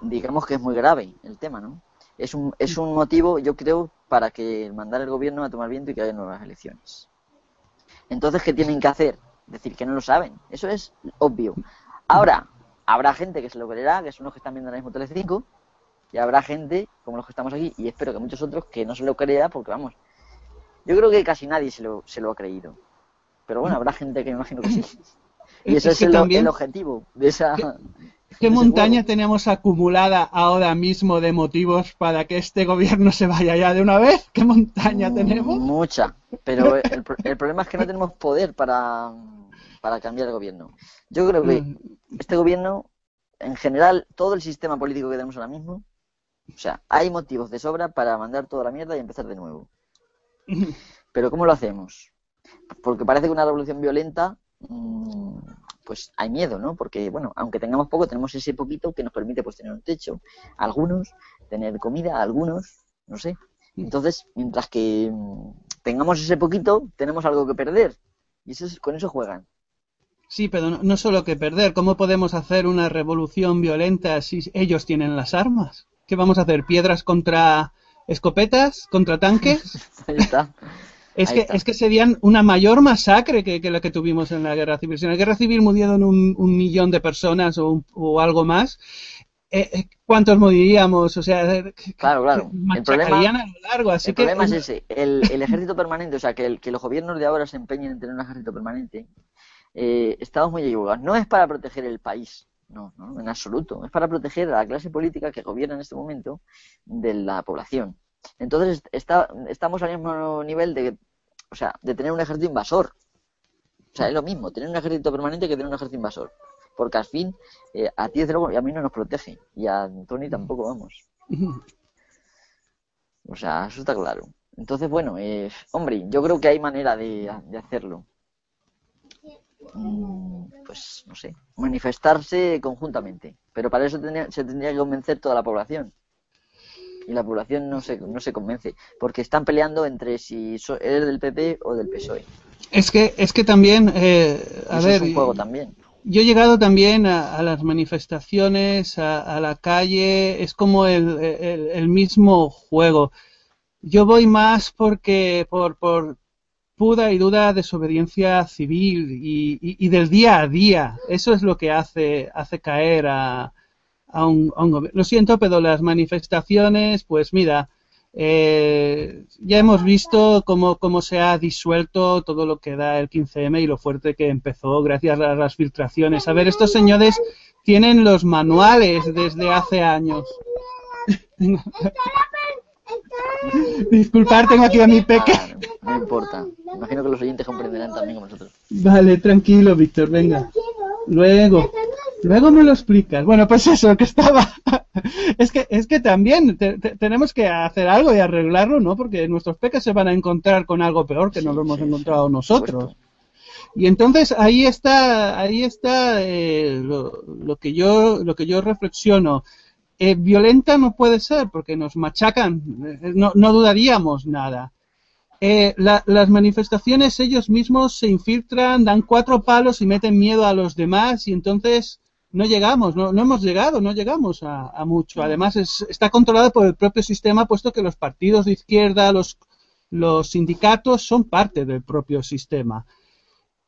digamos que es muy grave el tema, ¿no? es un, es un motivo, yo creo, para que mandar el gobierno a tomar viento y que haya nuevas elecciones. Entonces, ¿qué tienen que hacer? Decir que no lo saben. Eso es obvio. Ahora, habrá gente que se lo creerá, que son los que están viendo ahora mismo Telecinco, y habrá gente, como los que estamos aquí, y espero que muchos otros, que no se lo crea, porque vamos, yo creo que casi nadie se lo, se lo ha creído. Pero bueno, habrá gente que me imagino que sí. Y ese es, el, el, objetivo de esa, ¿Qué montaña tenemos acumulada ahora mismo de motivos para que este gobierno se vaya ya de una vez? ¿Qué montaña mm, tenemos? Mucha, pero el, problema es que no tenemos poder para, cambiar el gobierno. Yo creo que mm. este gobierno, en general, todo el sistema político que tenemos ahora mismo, o sea, hay motivos de sobra para mandar toda la mierda y empezar de nuevo. [laughs] Pero ¿cómo lo hacemos? Porque parece que una revolución violenta mm, pues hay miedo, ¿no? Porque, bueno, aunque tengamos poco, tenemos ese poquito que nos permite pues tener un techo. Algunos, tener comida, algunos, no sé. Entonces, mientras que mm, tengamos ese poquito, tenemos algo que perder. Y eso con eso juegan. Sí, pero no, no, solo que perder. ¿Cómo podemos hacer una revolución violenta si ellos tienen las armas? ¿Qué vamos a hacer? ¿Piedras contra escopetas? ¿Contra tanques? [laughs] Ahí está. Es que, es que serían una mayor masacre que, la que tuvimos en la guerra civil. Si en la guerra civil murieron un, un millón de personas o, o algo más, eh, eh, ¿cuántos moriríamos? O sea, eh, claro, claro. El problema, a lo largo. Así el problema es ese. El, el, ejército permanente, o sea, que, el, que los gobiernos de ahora se empeñen en tener un ejército permanente, eh, estamos muy equivocados. No es para proteger el país, no, no, en absoluto. Es para proteger a la clase política que gobierna en este momento de la población. Entonces está, estamos al mismo nivel de, o sea, de tener un ejército invasor. O sea, es lo mismo, tener un ejército permanente que tener un ejército invasor. Porque al fin, eh, a ti desde luego, y a mí no nos protege. Y a Tony tampoco, vamos. O sea, eso está claro. Entonces, bueno, eh, hombre, yo creo que hay manera de, hacerlo. Mm, pues, no sé, manifestarse conjuntamente. Pero para eso se tendría que convencer toda la población y la población no se, no se convence, porque están peleando entre si eres del PP o del PSOE. Es que, es que también, eh, a ver, es un juego también. Yo he llegado también a, las manifestaciones, a, la calle, es como el, el, mismo juego. Yo voy más porque por, por pura y duda desobediencia civil y, y, y, del día a día. Eso es lo que hace, hace caer a, a un, gobierno. Lo siento, pero las manifestaciones, pues mira, eh, ya hemos visto cómo, cómo se ha disuelto todo lo que da el 15M y lo fuerte que empezó gracias a las filtraciones. A ver, estos señores tienen los manuales desde hace años. [laughs] Disculpar, tengo aquí a mi peque. no importa. Imagino que los oyentes comprenderán también como nosotros. Vale, tranquilo, Víctor, venga. Luego. Luego me lo explicas. Bueno, pues eso, que estaba. [laughs] es que es que también tenemos que hacer algo y arreglarlo, ¿no? Porque nuestros peques se van a encontrar con algo peor que no lo hemos encontrado nosotros. Y entonces ahí está, ahí está eh, lo, que yo, lo que yo reflexiono. Eh, violenta no puede ser porque nos machacan, eh, no, no dudaríamos nada. las manifestaciones ellos mismos se infiltran, dan cuatro palos y meten miedo a los demás y entonces no llegamos, no, no hemos llegado, no llegamos a, mucho. Además, está controlado por el propio sistema, puesto que los partidos de izquierda, los, los sindicatos son parte del propio sistema.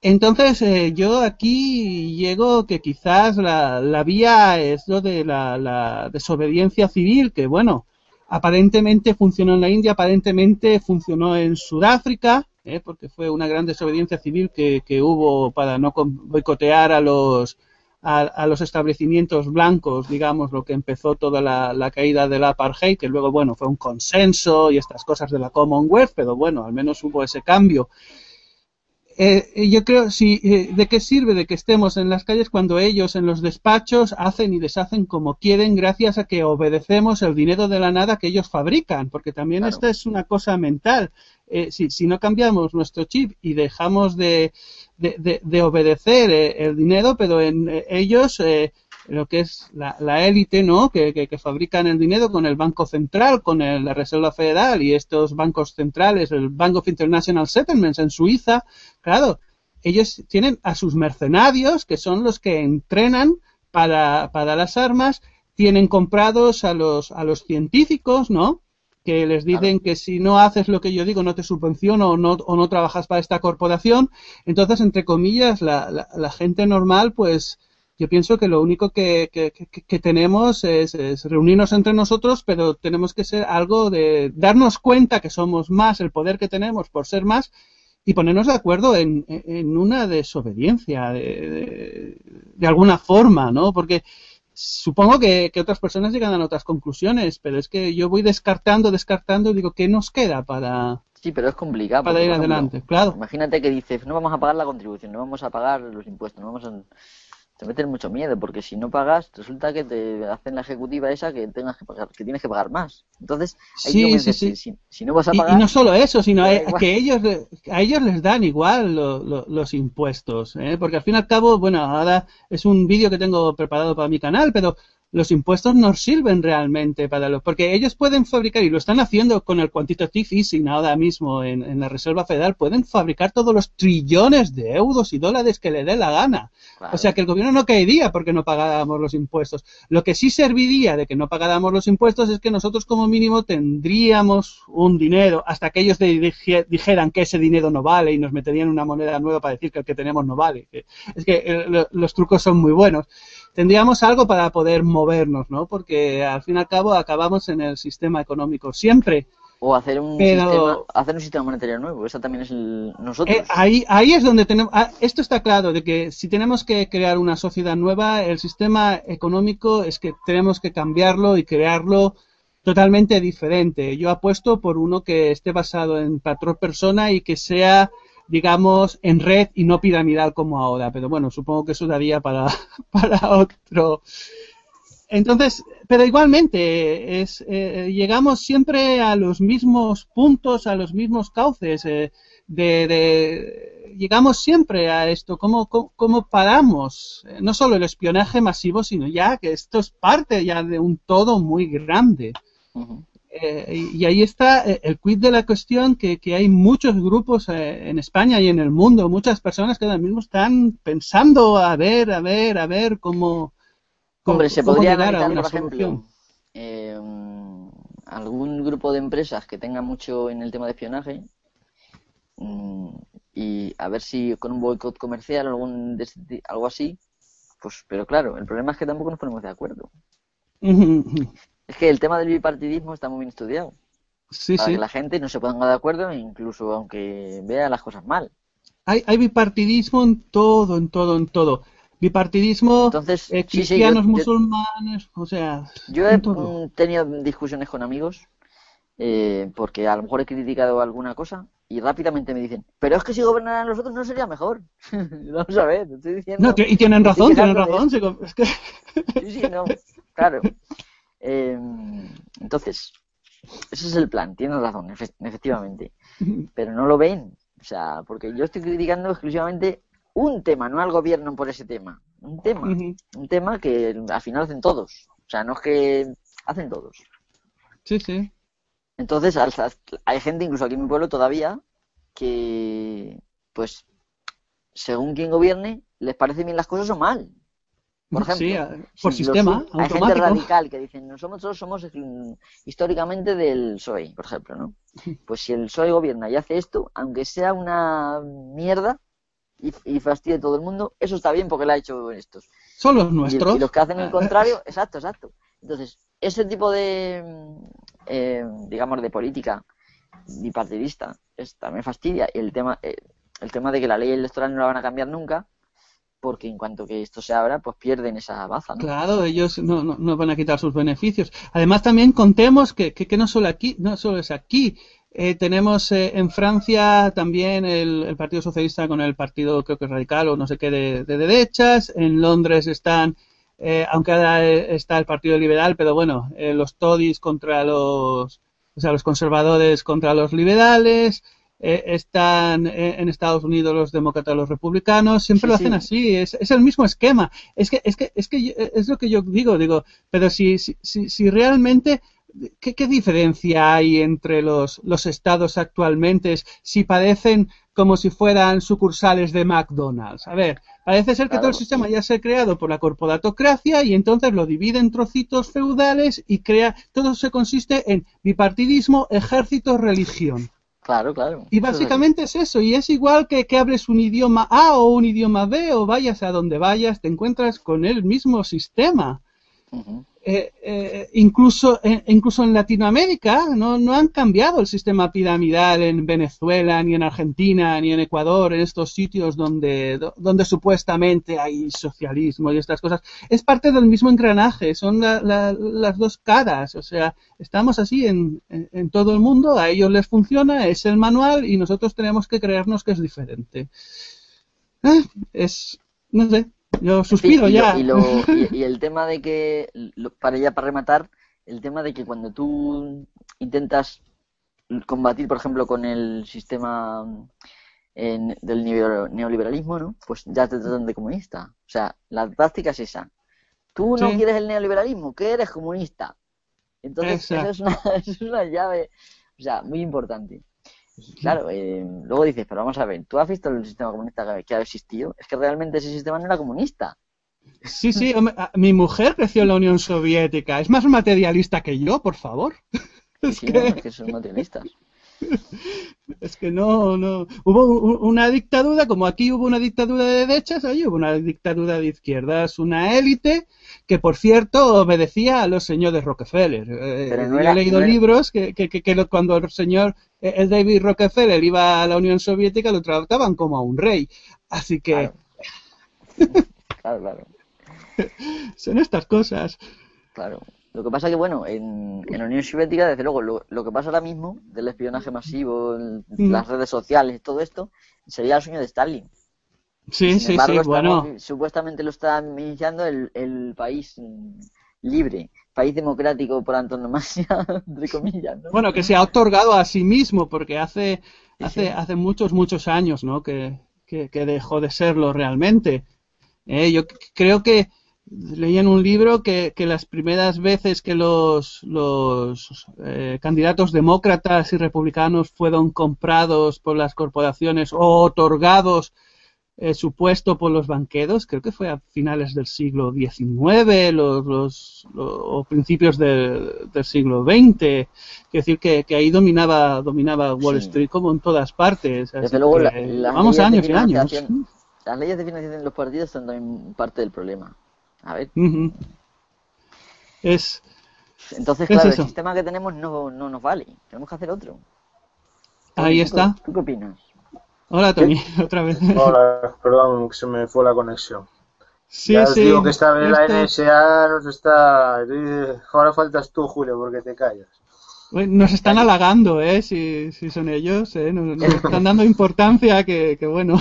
Entonces, eh, yo aquí llego que quizás la, la vía es lo de la, la, desobediencia civil, que bueno, aparentemente funcionó en la India, aparentemente funcionó en Sudáfrica, ¿eh? porque fue una gran desobediencia civil que, que hubo para no boicotear a los a, los establecimientos blancos, digamos, lo que empezó toda la, la, caída del apartheid, que luego, bueno, fue un consenso y estas cosas de la Commonwealth, pero bueno, al menos hubo ese cambio. Eh, yo creo, sí, eh, ¿de qué sirve de que estemos en las calles cuando ellos en los despachos hacen y deshacen como quieren gracias a que obedecemos el dinero de la nada que ellos fabrican? Porque también esta es una cosa mental. Eh, si, si, no cambiamos nuestro chip y dejamos de, de, de, obedecer el dinero, pero en ellos lo que es la, élite, ¿no? Que, que, fabrican el dinero con el Banco Central, con la Reserva Federal y estos bancos centrales, el Bank of International Settlements en Suiza, claro, ellos tienen a sus mercenarios, que son los que entrenan para, para las armas, tienen comprados a los, a los científicos, ¿no? Que les dicen que si no haces lo que yo digo no te subvenciono o no, o no trabajas para esta corporación. Entonces, entre comillas, la, la, la gente normal pues yo pienso que lo único que, que, tenemos es, reunirnos entre nosotros, pero tenemos que ser algo de darnos cuenta que somos más, el poder que tenemos por ser más, y ponernos de acuerdo en, en una desobediencia de, de, alguna forma, ¿no? Porque supongo que, otras personas llegan a otras conclusiones, pero es que yo voy descartando, descartando y digo, ¿qué nos queda para, Sí, pero es complicado. Para ir adelante, claro. Imagínate que dices, no vamos a pagar la contribución, no vamos a pagar los impuestos, no vamos a te meten mucho miedo, porque si no pagas, resulta que te hacen la ejecutiva esa que tengas que pagar, que tienes que pagar más. Entonces, sí, sí, sí. Si, no vas a pagar. Y, no solo eso, sino que ellos, a ellos les dan igual los impuestos, ¿eh? porque al fin y al cabo, bueno, ahora es un vídeo que tengo preparado para mi canal, pero los impuestos no sirven realmente para los, porque ellos pueden fabricar, y lo están haciendo con el quantitative easing ahora mismo en, la Reserva Federal, pueden fabricar todos los trillones de euros y dólares que le dé la gana. O sea que el gobierno no caería porque no pagáramos los impuestos. Lo que sí serviría de que no pagáramos los impuestos es que nosotros como mínimo tendríamos un dinero hasta que ellos dijeran que ese dinero no vale y nos meterían una moneda nueva para decir que el que tenemos no vale. Es que eh, los trucos son muy buenos tendríamos algo para poder movernos, ¿no? Porque al fin y al cabo acabamos en el sistema económico siempre. O hacer un, sistema, hacer un sistema monetario nuevo, esa también es el, nosotros. Eh, ahí, ahí es donde tenemos, ah, esto está claro, de que si tenemos que crear una sociedad nueva, el sistema económico es que tenemos que cambiarlo y crearlo totalmente diferente. Yo apuesto por uno que esté basado en patrón persona y que sea digamos, en red y no piramidal como ahora. Pero bueno, supongo que eso daría para, [laughs] para otro. Entonces, pero igualmente, es, eh, llegamos siempre a los mismos puntos, a los mismos cauces. Eh, de, de, llegamos siempre a esto, ¿cómo, cómo, paramos? Eh, no solo el espionaje masivo, sino ya que esto es parte ya de un todo muy grande. Eh, y ahí está eh, el quid de la cuestión, que, que hay muchos grupos eh, en España y en el mundo, muchas personas que ahora mismo están pensando a ver, a ver, a ver cómo, Hombre, se podría llegar a una por ejemplo, algún grupo de empresas que tenga mucho en el tema de espionaje mm, y a ver si con un boicot comercial algún algo así, pues, pero claro, el problema es que tampoco nos ponemos de acuerdo. Es que el tema del bipartidismo está muy bien estudiado. Sí, para sí. que la gente no se ponga de acuerdo, incluso aunque vea las cosas mal. Hay, hay bipartidismo en todo, en todo, en todo. Bipartidismo, Entonces, eh, cristianos, musulmanes, o sea. Yo he tenido discusiones con amigos eh, porque a lo mejor he criticado alguna cosa y rápidamente me dicen, pero es que si gobernaran los otros no sería mejor. [laughs] Vamos a ver, estoy diciendo. No, y tienen razón, tienen razón. Es que... sí, sí, no, claro. Eh, entonces, ese es el plan, tienes razón, efectivamente. [laughs] Pero no lo ven. O sea, porque yo estoy criticando exclusivamente un tema, no al gobierno por ese tema. Un tema. Un tema que al final hacen todos. O sea, no es que hacen todos. Sí, sí. Entonces, hay gente, incluso aquí en mi pueblo todavía, que, pues, según quien gobierne, les parece bien las cosas o mal. Por ejemplo, por sistema. hay gente radical que dicen, nosotros somos históricamente del PSOE, por ejemplo, ¿no? [laughs] Pues si el PSOE gobierna y hace esto, aunque sea una mierda y, y fastidie a todo el mundo, eso está bien porque lo ha hecho estos. Son los nuestros. Y, los que hacen el contrario, exacto, exacto. Entonces, ese tipo de, eh, digamos, de política bipartidista. Es, también fastidia. Y el tema, eh, el tema de que la ley electoral no la van a cambiar nunca, porque en cuanto que esto se abra, pues pierden esa baza. ¿no? Claro, ellos no, no, van a quitar sus beneficios. Además, también contemos que, que, no solo aquí, no solo es aquí. Eh, tenemos eh, en Francia también el, Partido Socialista con el Partido, creo que radical o no sé qué, de, derechas. En Londres están, eh, aunque ahora está el Partido Liberal, pero bueno, los Tories contra los, o sea, los conservadores contra los liberales. Eh, están eh, en Estados Unidos los demócratas, los republicanos, siempre lo hacen así, es, es, el mismo esquema. Es que, es que, es que es lo que yo digo, digo, pero si, si, si realmente ¿Qué, ¿Qué, diferencia hay entre los, los, estados actualmente si parecen como si fueran sucursales de McDonald's? A ver, parece ser que todo el sistema ya se ha creado por la corporatocracia y entonces lo divide en trocitos feudales y crea, todo se consiste en bipartidismo, ejército, religión. Claro, claro. Y básicamente es eso, y es igual que que hables un idioma A o un idioma B o vayas a donde vayas, te encuentras con el mismo sistema. Eh, eh, incluso, eh, incluso en Latinoamérica no, no han cambiado el sistema piramidal en Venezuela, ni en Argentina, ni en Ecuador, en estos sitios donde, donde supuestamente hay socialismo y estas cosas. Es parte del mismo engranaje, son las dos caras. O sea, estamos así en, en, todo el mundo, a ellos les funciona, es el manual y nosotros tenemos que creernos que es diferente. es, no sé, yo suspiro ya. Y, el [laughs] tema de que, para ya para rematar, el tema de que cuando tú intentas combatir, por ejemplo, con el sistema del neoliberalismo, ¿no? Pues ya te tratan de comunista. O sea, la práctica es esa. Tú no quieres el neoliberalismo, que eres comunista. Entonces, eso es, una, [laughs] es una llave, o sea, muy importante. Claro, eh, luego dices, pero vamos a ver, ¿tú has visto el sistema comunista que ha existido? Es que realmente ese sistema no era comunista. Sí, sí, mi mujer creció en la Unión Soviética. Es más materialista que yo, por favor. [laughs] Es sí, es que son materialistas. [laughs] Es que no, no. Hubo una dictadura, como aquí hubo una dictadura de derechas, ahí hubo una dictadura de izquierdas, una élite que, por cierto, obedecía a los señores Rockefeller. Eh, he leído libros que, que, que, cuando el señor, eh, el David Rockefeller iba a la Unión Soviética lo trataban como a un rey. Así que... claro, [laughs] claro. Son estas cosas. Claro. Lo que pasa que, bueno, en, la Unión Soviética, desde luego, lo, que pasa ahora mismo del espionaje masivo, mm. las redes sociales, todo esto, sería el sueño de Stalin. Sí, sí, sí, bueno. Supuestamente lo está iniciando el, país libre, país democrático por antonomasia, [laughs] entre comillas. Bueno, que se ha otorgado a sí mismo, porque hace, hace, hace muchos, muchos años, ¿no? Que, que, dejó de serlo realmente. Eh, yo creo que leí en un libro que, que las primeras veces que los, los eh, candidatos demócratas y republicanos fueron comprados por las corporaciones o otorgados eh, su puesto por los banqueros, creo que fue a finales del siglo XIX los, los, o principios del siglo XX. Quiero decir que, que, ahí dominaba, dominaba Wall Street como en todas partes. Desde luego, vamos años y años. Las leyes de financiación de los partidos son también parte del problema. A ver. Es. Entonces, claro, el sistema que tenemos no, no nos vale. Tenemos que hacer otro. Ahí está. ¿Tú qué opinas? Hola, Tony, [laughs] otra vez. Hola, perdón, que se me fue la conexión. Sí, ya os digo que esta vez la NSA nos está. Ahora faltas tú, Julio, porque te callas. Nos están halagando, ¿eh? Si, si son ellos, ¿eh? Nos, [laughs] están dando importancia que, que, bueno.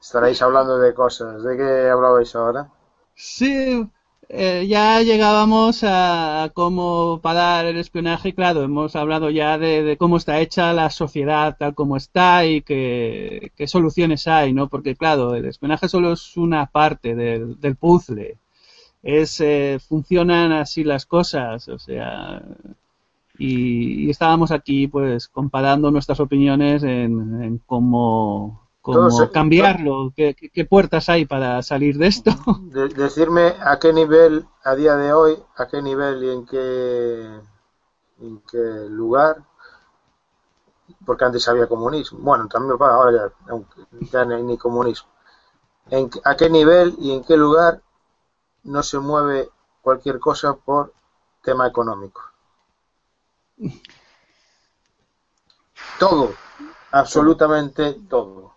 Estaréis hablando de cosas. ¿De qué hablabais ahora? Sí, eh, ya llegábamos a cómo parar el espionaje. Claro, hemos hablado ya de, cómo está hecha la sociedad tal como está y qué, soluciones hay, ¿no? Porque, claro, el espionaje solo es una parte del, puzzle. Es, eh, funcionan así las cosas, o sea, y, estábamos aquí, pues, comparando nuestras opiniones en, en cómo cómo cambiarlo, ¿Qué, puertas hay para salir de esto. [laughs] decirme a qué nivel, a día de hoy, a qué nivel y en qué, en qué lugar, porque antes había comunismo, bueno, también ahora ya, ya no hay ni comunismo, en, a qué nivel y en qué lugar no se mueve cualquier cosa por tema económico. Todo, absolutamente todo.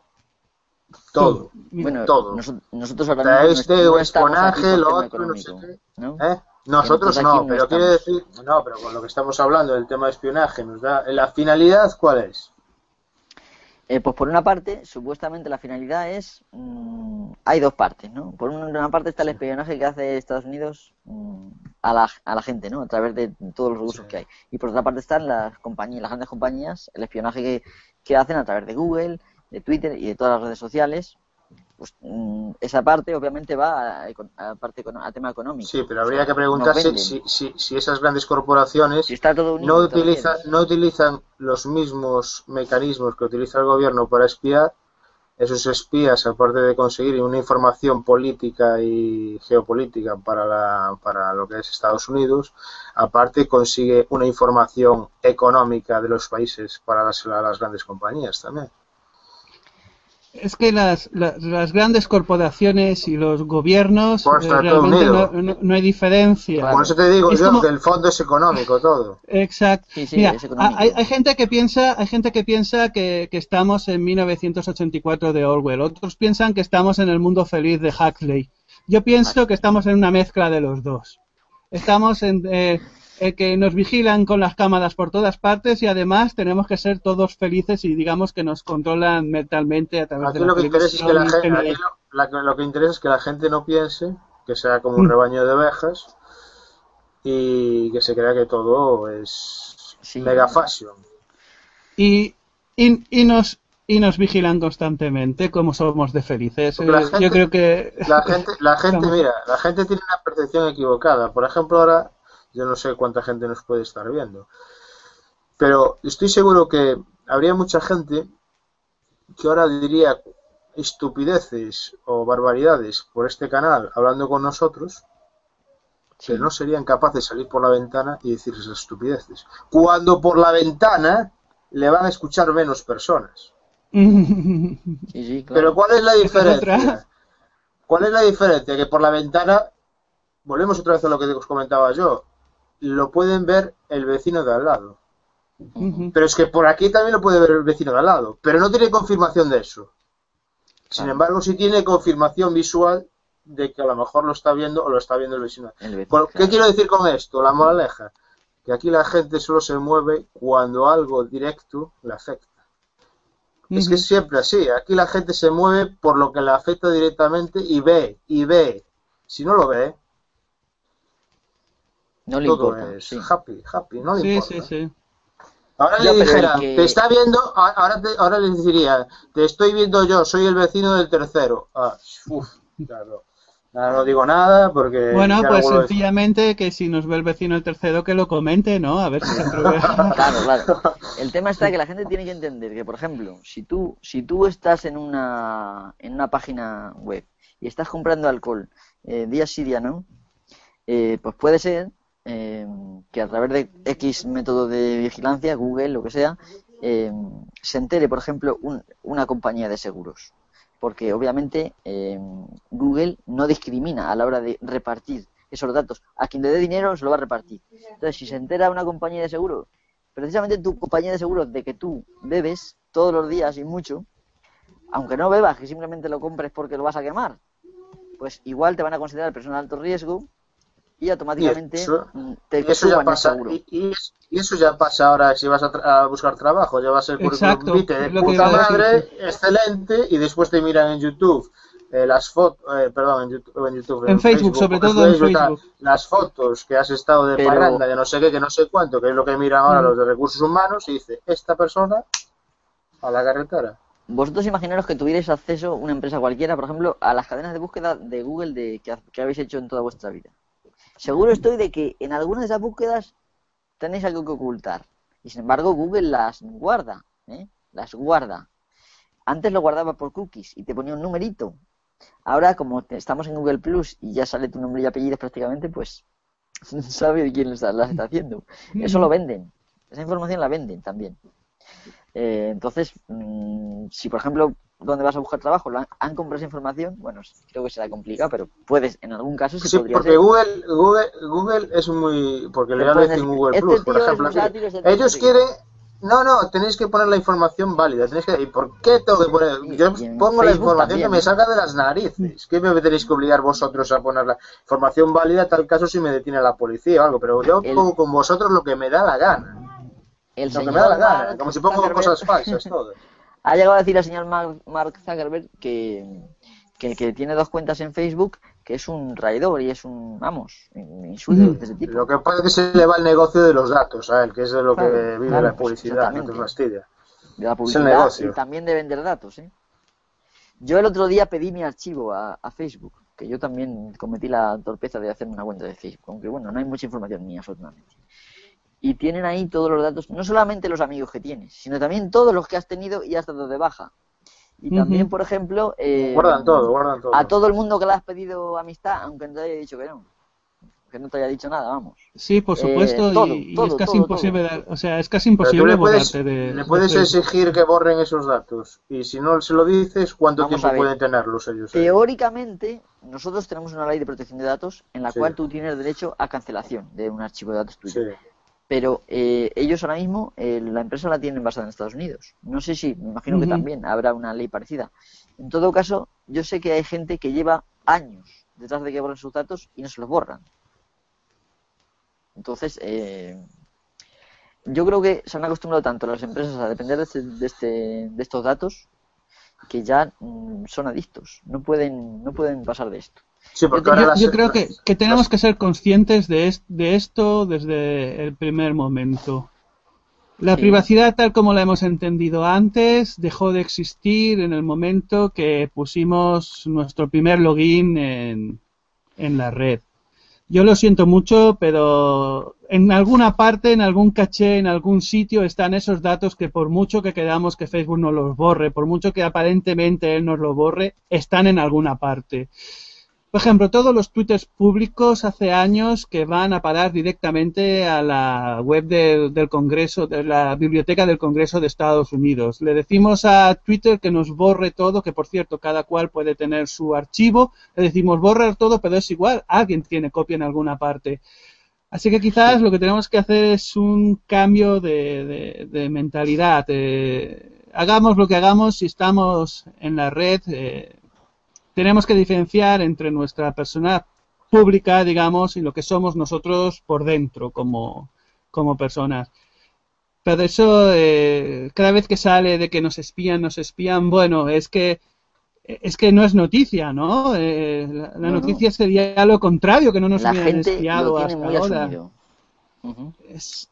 Todo. Bueno, todo. nosotros ahora mismo este no, espionaje, lo otro, no sé qué. ¿no? ¿Eh? Nosotros no, pero quiere decir, no, pero con lo que estamos hablando del tema de espionaje, nos da la finalidad, ¿cuál es? Eh, pues por una parte, supuestamente la finalidad es, mm, hay dos partes, ¿no? Por una parte está el espionaje que hace Estados Unidos mm, a, la, a la gente, ¿no? A través de todos los recursos que hay. Y por otra parte están las compañías, las grandes compañías, el espionaje que, que hacen a través de Google, de Twitter y de todas las redes sociales pues mm, esa parte obviamente va a, parte a tema económico. Sí, pero habría que preguntarse si, si, si, esas grandes corporaciones no, utilizan, no utilizan los mismos mecanismos que utiliza el gobierno para espiar. Esos espías, aparte de conseguir una información política y geopolítica para, la, para lo que es Estados Unidos, aparte consigue una información económica de los países para las, las grandes compañías también. Es que las, las, grandes corporaciones y los gobiernos pues eh, realmente no, hay diferencia. Por eso te digo yo que el fondo es económico todo. Exacto. hay, hay, gente que piensa, hay gente que piensa que, que, estamos en 1984 de Orwell. Otros piensan que estamos en el mundo feliz de Huxley. Yo pienso que estamos en una mezcla de los dos. Estamos en, eh, eh, que nos vigilan con las cámaras por todas partes y además tenemos que ser todos felices y digamos que nos controlan mentalmente a través de la lo que interesa es que la gente, lo, que interesa es que la gente no piense que sea como un mm. rebaño de ovejas y que se crea que todo es mega fashion. Y, y, nos y nos vigilan constantemente como somos de felices. Yo creo que la gente, la gente, [laughs] mira, la gente tiene una percepción equivocada. Por ejemplo, ahora yo no sé cuánta gente nos puede estar viendo. Pero estoy seguro que habría mucha gente que ahora diría estupideces o barbaridades por este canal hablando con nosotros, que no serían capaces de salir por la ventana y decir esas estupideces. Cuando por la ventana le van a escuchar menos personas. [laughs] Pero ¿cuál es la diferencia? ¿Cuál es la diferencia? Que por la ventana, volvemos otra vez a lo que os comentaba yo, lo pueden ver el vecino de al lado. Pero es que por aquí también lo puede ver el vecino de al lado, pero no tiene confirmación de eso. Sin embargo, sí tiene confirmación visual de que a lo mejor lo está viendo o lo está viendo el vecino. ¿Qué quiero decir con esto? La moraleja. Que aquí la gente solo se mueve cuando algo directo le afecta. Es que es siempre así. Aquí la gente se mueve por lo que le afecta directamente y ve, y ve. Si no lo ve, no le importa. happy, happy, no le importa. Sí, sí. Ahora le dijera, te está viendo, ahora, te, ahora le diría, te estoy viendo yo, soy el vecino del tercero. Ah, uf, claro. no digo nada porque... Bueno, pues sencillamente que si nos ve el vecino el tercero que lo comente, ¿no? A ver si se atreve. [laughs] Claro, claro. [laughs] El tema está que la gente tiene que entender que, por ejemplo, si tú, si tú estás en una, en una página web y estás comprando alcohol eh, día sí, día no, eh, pues puede ser eh, que a través de X método de vigilancia, Google, lo que sea, eh, se entere, por ejemplo, una compañía de seguros. Porque obviamente eh, Google no discrimina a la hora de repartir esos datos. A quien le dé dinero se lo va a repartir. Entonces, si se entera una compañía de seguros, precisamente tu compañía de seguros de que tú bebes todos los días y mucho, aunque no bebas, que simplemente lo compres porque lo vas a quemar, pues igual te van a considerar persona de alto riesgo y automáticamente eso, te eso ya pasa, y, eso ya pasa ahora si vas a, buscar trabajo, ya va a ser por de puta madre, excelente, y después te miran en YouTube eh, las fotos, eh, perdón, en YouTube, en, YouTube, en, Facebook, sobre todo en Facebook. las fotos que has estado de Pero... de no sé qué, que no sé cuánto, que es lo que miran ahora mm. los de recursos humanos, y dice, esta persona a la carretera. Vosotros imaginaros que tuvierais acceso, una empresa cualquiera, por ejemplo, a las cadenas de búsqueda de Google de, que habéis hecho en toda vuestra vida seguro estoy de que en algunas de esas búsquedas tenéis algo que ocultar. Y sin embargo, Google las guarda, ¿eh? Las guarda. Antes lo guardaba por cookies y te ponía un numerito. Ahora, como estamos en Google Plus y ya sale tu nombre y apellido prácticamente, pues [laughs] sabe de quién las está haciendo. Eso lo venden. Esa información la venden también. Eh, entonces, mm, si por ejemplo dónde vas a buscar trabajo, han, comprado esa información, bueno, creo que será complicado, pero puedes, en algún caso, sí, porque Google, Google, Google es muy, porque le en Google Plus, por ejemplo, ellos quieren, No, no, tenéis que poner la información válida. Tenéis que... ¿Y por qué tengo que poner? Yo pongo la información que me salga de las narices. ¿Qué me tenéis que obligar vosotros a poner la información válida? Tal caso si me detiene la policía o algo. Pero yo pongo con vosotros lo que me da la gana. El lo que me da la gana. Como si pongo cosas falsas, todo. [laughs] Ha llegado a decir el señor Mark Zuckerberg que, que, que tiene dos cuentas en Facebook que es un traidor y es un, vamos, insulto de ese tipo. Lo que pasa es que se le va el negocio de los datos a él, que es de lo que vive la publicidad, no te fastidia. De la publicidad y también de vender datos, ¿eh? Yo el otro día pedí mi archivo a, Facebook, que yo también cometí la torpeza de hacerme una cuenta de Facebook, aunque bueno, no hay mucha información mía, afortunadamente. Y tienen ahí todos los datos, no solamente los amigos que tienes, sino también todos los que has tenido y has dado de baja. Y también, por ejemplo, eh, guardan todo, guardan todo. a todo el mundo que le has pedido amistad, aunque no te haya dicho que no. Que no te haya dicho nada, vamos. Sí, por eh, supuesto, y, es casi imposible, o sea, es casi imposible borrarte de... Le puedes exigir que borren esos datos, y si no se lo dices, ¿cuánto tiempo pueden tenerlos ellos? Teóricamente, nosotros tenemos una ley de protección de datos en la cual tú tienes derecho a cancelación de un archivo de datos tuyo. Sí pero eh, ellos ahora mismo, eh, la empresa la tienen basada en Estados Unidos. No sé si, me imagino que también habrá una ley parecida. En todo caso, yo sé que hay gente que lleva años detrás de que borren sus datos y no se los borran. Entonces, eh, yo creo que se han acostumbrado tanto las empresas a depender de, este, de, este, de estos datos que ya mm, son adictos. No pueden, no pueden pasar de esto yo, creo que, tenemos que ser conscientes de, de, esto desde el primer momento. La privacidad tal como la hemos entendido antes dejó de existir en el momento que pusimos nuestro primer login en, en la red. Yo lo siento mucho, pero en alguna parte, en algún caché, en algún sitio están esos datos que por mucho que queramos que Facebook nos los borre, por mucho que aparentemente él nos los borre, están en alguna parte. Por ejemplo, todos los twitters públicos hace años que van a parar directamente a la web del Congreso, de la Biblioteca del Congreso de Estados Unidos. Le decimos a Twitter que nos borre todo, que por cierto, cada cual puede tener su archivo. Le decimos borrar todo, pero es igual, alguien tiene copia en alguna parte. Así que quizás lo que tenemos que hacer es un cambio de, mentalidad. Eh, hagamos lo que hagamos, si estamos en la red, eh, tenemos que diferenciar entre nuestra persona pública, digamos, y lo que somos nosotros por dentro como, como personas. Pero eso, eh, cada vez que sale de que nos espían, nos espían, bueno, es que es que no es noticia, ¿no? Eh, la, noticia sería lo contrario, que no nos hubieran espiado hasta ahora. es,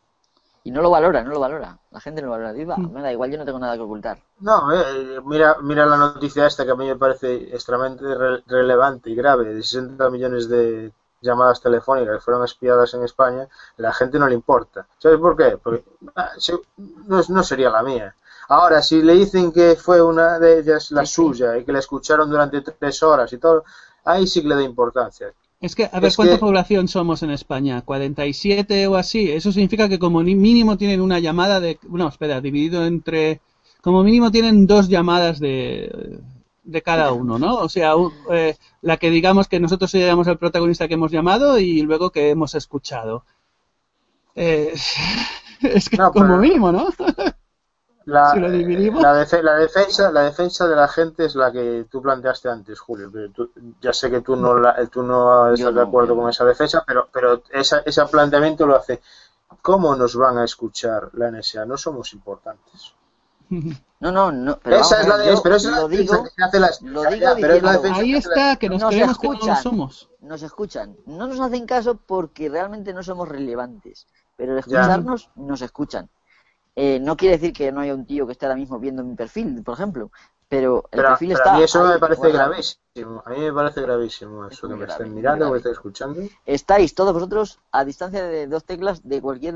y no lo valora, no lo valora. La gente no lo valora. Diva, mm. me da igual, yo no tengo nada que ocultar. No, eh, mira, mira la noticia esta que a mí me parece extremadamente relevante y grave, de 60 millones de llamadas telefónicas que fueron espiadas en España, la gente no le importa. ¿Sabes por qué? Porque ah, no, sería la mía. Ahora, si le dicen que fue una de ellas la suya y que la escucharon durante tres horas y todo, ahí sí que le da importancia. Es que, a ver, ¿cuánta población somos en España? ¿47 o así? Eso significa que como mínimo tienen una llamada de... No, espera, dividido entre... Como mínimo tienen dos llamadas de, de cada uno, ¿no? O sea, eh, la que digamos que nosotros seríamos el protagonista que hemos llamado y luego que hemos escuchado. Eh, [laughs] es que como mínimo, ¿no? La, la, defensa, la defensa de la gente es la que tú planteaste antes, Julio. ya sé que tú no, tú no estás de acuerdo con esa defensa, pero, pero esa, ese planteamiento lo hace. ¿Cómo nos van a escuchar la NSA? No somos importantes. [laughs] No, no, no. Pero esa es la, de, pero esa lo digo, que hace las, lo digo pero es la defensa ahí está, que nos, creemos escuchan, que no somos. Nos escuchan. No nos hacen caso porque realmente no somos relevantes. Pero al escucharnos, nos escuchan. Eh, no quiere decir que no haya un tío que esté ahora mismo viendo mi perfil, por ejemplo, pero el perfil está. A mí eso me parece gravísimo. A mí me parece gravísimo eso que me estén mirando, que me estén escuchando. Estáis todos vosotros a distancia de dos teclas de cualquier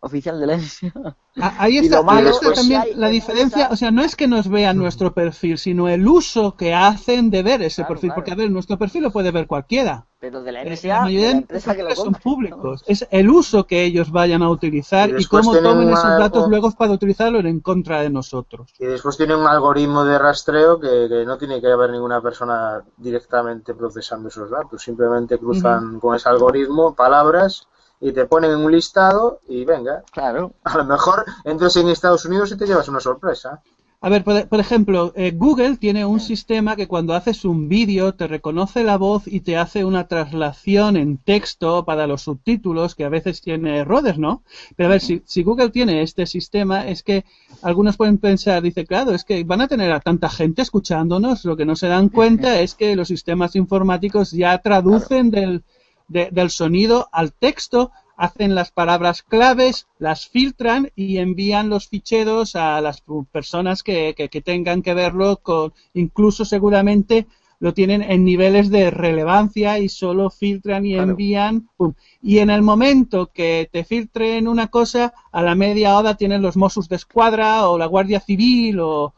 oficial de la ESIA. [laughs] Ah, ahí está, también la diferencia. O sea, no es que nos vean nuestro perfil, sino el uso que hacen de ver ese perfil. Porque, a ver, nuestro perfil lo puede ver cualquiera. Pero de la NSA, de la son públicos. Es el uso que ellos vayan a utilizar y, cómo tomen esos datos luego para utilizarlo en contra de nosotros. Y después tiene un algoritmo de rastreo que, no tiene que haber ninguna persona directamente procesando esos datos. Simplemente cruzan con ese algoritmo palabras y te ponen en un listado y venga. Claro. A lo mejor entras en Estados Unidos y te llevas una sorpresa. A ver, por, ejemplo, eh, Google tiene un sistema que cuando haces un vídeo te reconoce la voz y te hace una traslación en texto para los subtítulos, que a veces tiene errores, ¿no? Pero a ver, si, si Google tiene este sistema, es que algunos pueden pensar, dice, claro, es que van a tener a tanta gente escuchándonos, lo que no se dan cuenta es que los sistemas informáticos ya traducen del, del sonido al texto hacen las palabras claves, las filtran y envían los ficheros a las personas que, tengan que verlo, con, incluso seguramente lo tienen en niveles de relevancia y solo filtran y envían. Y en el momento que te filtren una cosa, a la media hora tienen los Mossos de Escuadra o la Guardia Civil o,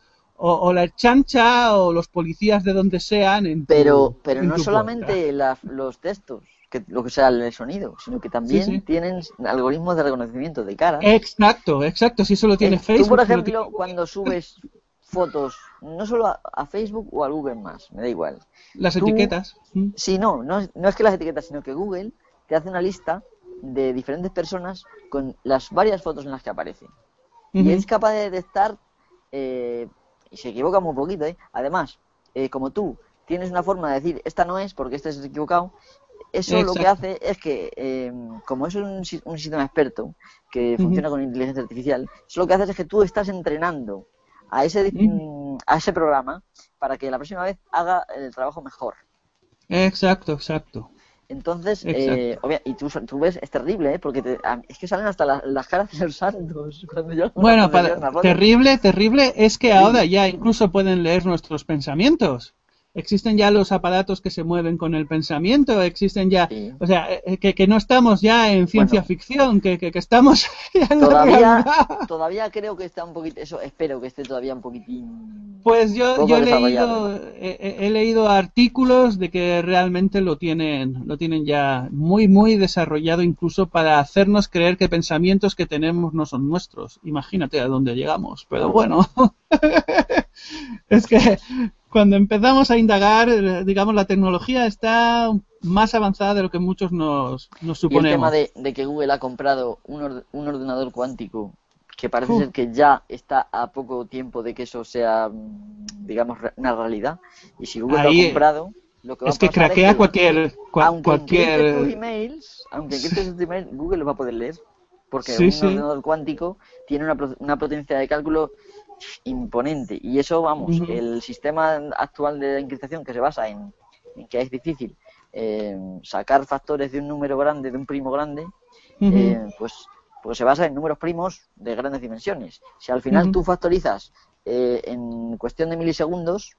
la chancha o los policías de donde sean. pero pero no solamente los textos que lo que sea el sonido, sino que también tienen algoritmos de reconocimiento de cara. Exacto, exacto, si eso lo tiene Facebook. Tú, por ejemplo, cuando subes fotos, no solo a, Facebook o a Google más, me da igual. Las etiquetas. Sí, no, no, no es que las etiquetas, sino que Google te hace una lista de diferentes personas con las varias fotos en las que aparecen. Y es capaz de detectar, eh, y se equivoca muy poquito, ¿eh? además, eh, como tú tienes una forma de decir, esta no es porque este es equivocado, eso lo que hace es que, em, como es un, sistema experto que funciona con inteligencia artificial, eso lo que hace es que tú estás entrenando a ese, a ese programa para que la próxima vez haga el trabajo mejor. Exacto, exacto. Entonces, eh, y tú, tú, ves, es terrible, ¿eh? porque es que salen hasta las caras de los santos. [laughs] bueno, terrible, terrible es que ahora ya incluso pueden leer nuestros pensamientos existen ya los aparatos que se mueven con el pensamiento, existen ya, o sea, eh, que, que, no estamos ya en ciencia ficción, que, que, estamos [laughs] todavía, todavía creo que está un poquito, eso espero que esté todavía un poquitín. Pues yo, yo he leído, he, leído artículos de que realmente lo tienen, lo tienen ya muy, muy desarrollado, incluso para hacernos creer que pensamientos que tenemos no son nuestros. Imagínate a dónde llegamos, pero bueno. [laughs] es que cuando empezamos a indagar, eh, digamos, la tecnología está más avanzada de lo que muchos nos, nos suponemos. Y el tema de, que Google ha comprado un, un ordenador cuántico que parece ser que ya está a poco tiempo de que eso sea, digamos, una realidad. Y si Google lo ha comprado, lo que va es que craquea cualquier, aunque cualquier... tus emails, aunque tus emails, Google lo va a poder leer. Porque un ordenador cuántico tiene una, una potencia de cálculo imponente. Y eso, vamos, el sistema actual de encriptación que se basa en, que es difícil eh, sacar factores de un número grande, de un primo grande, eh, pues, pues se basa en números primos de grandes dimensiones. Si al final tú factorizas eh, en cuestión de milisegundos,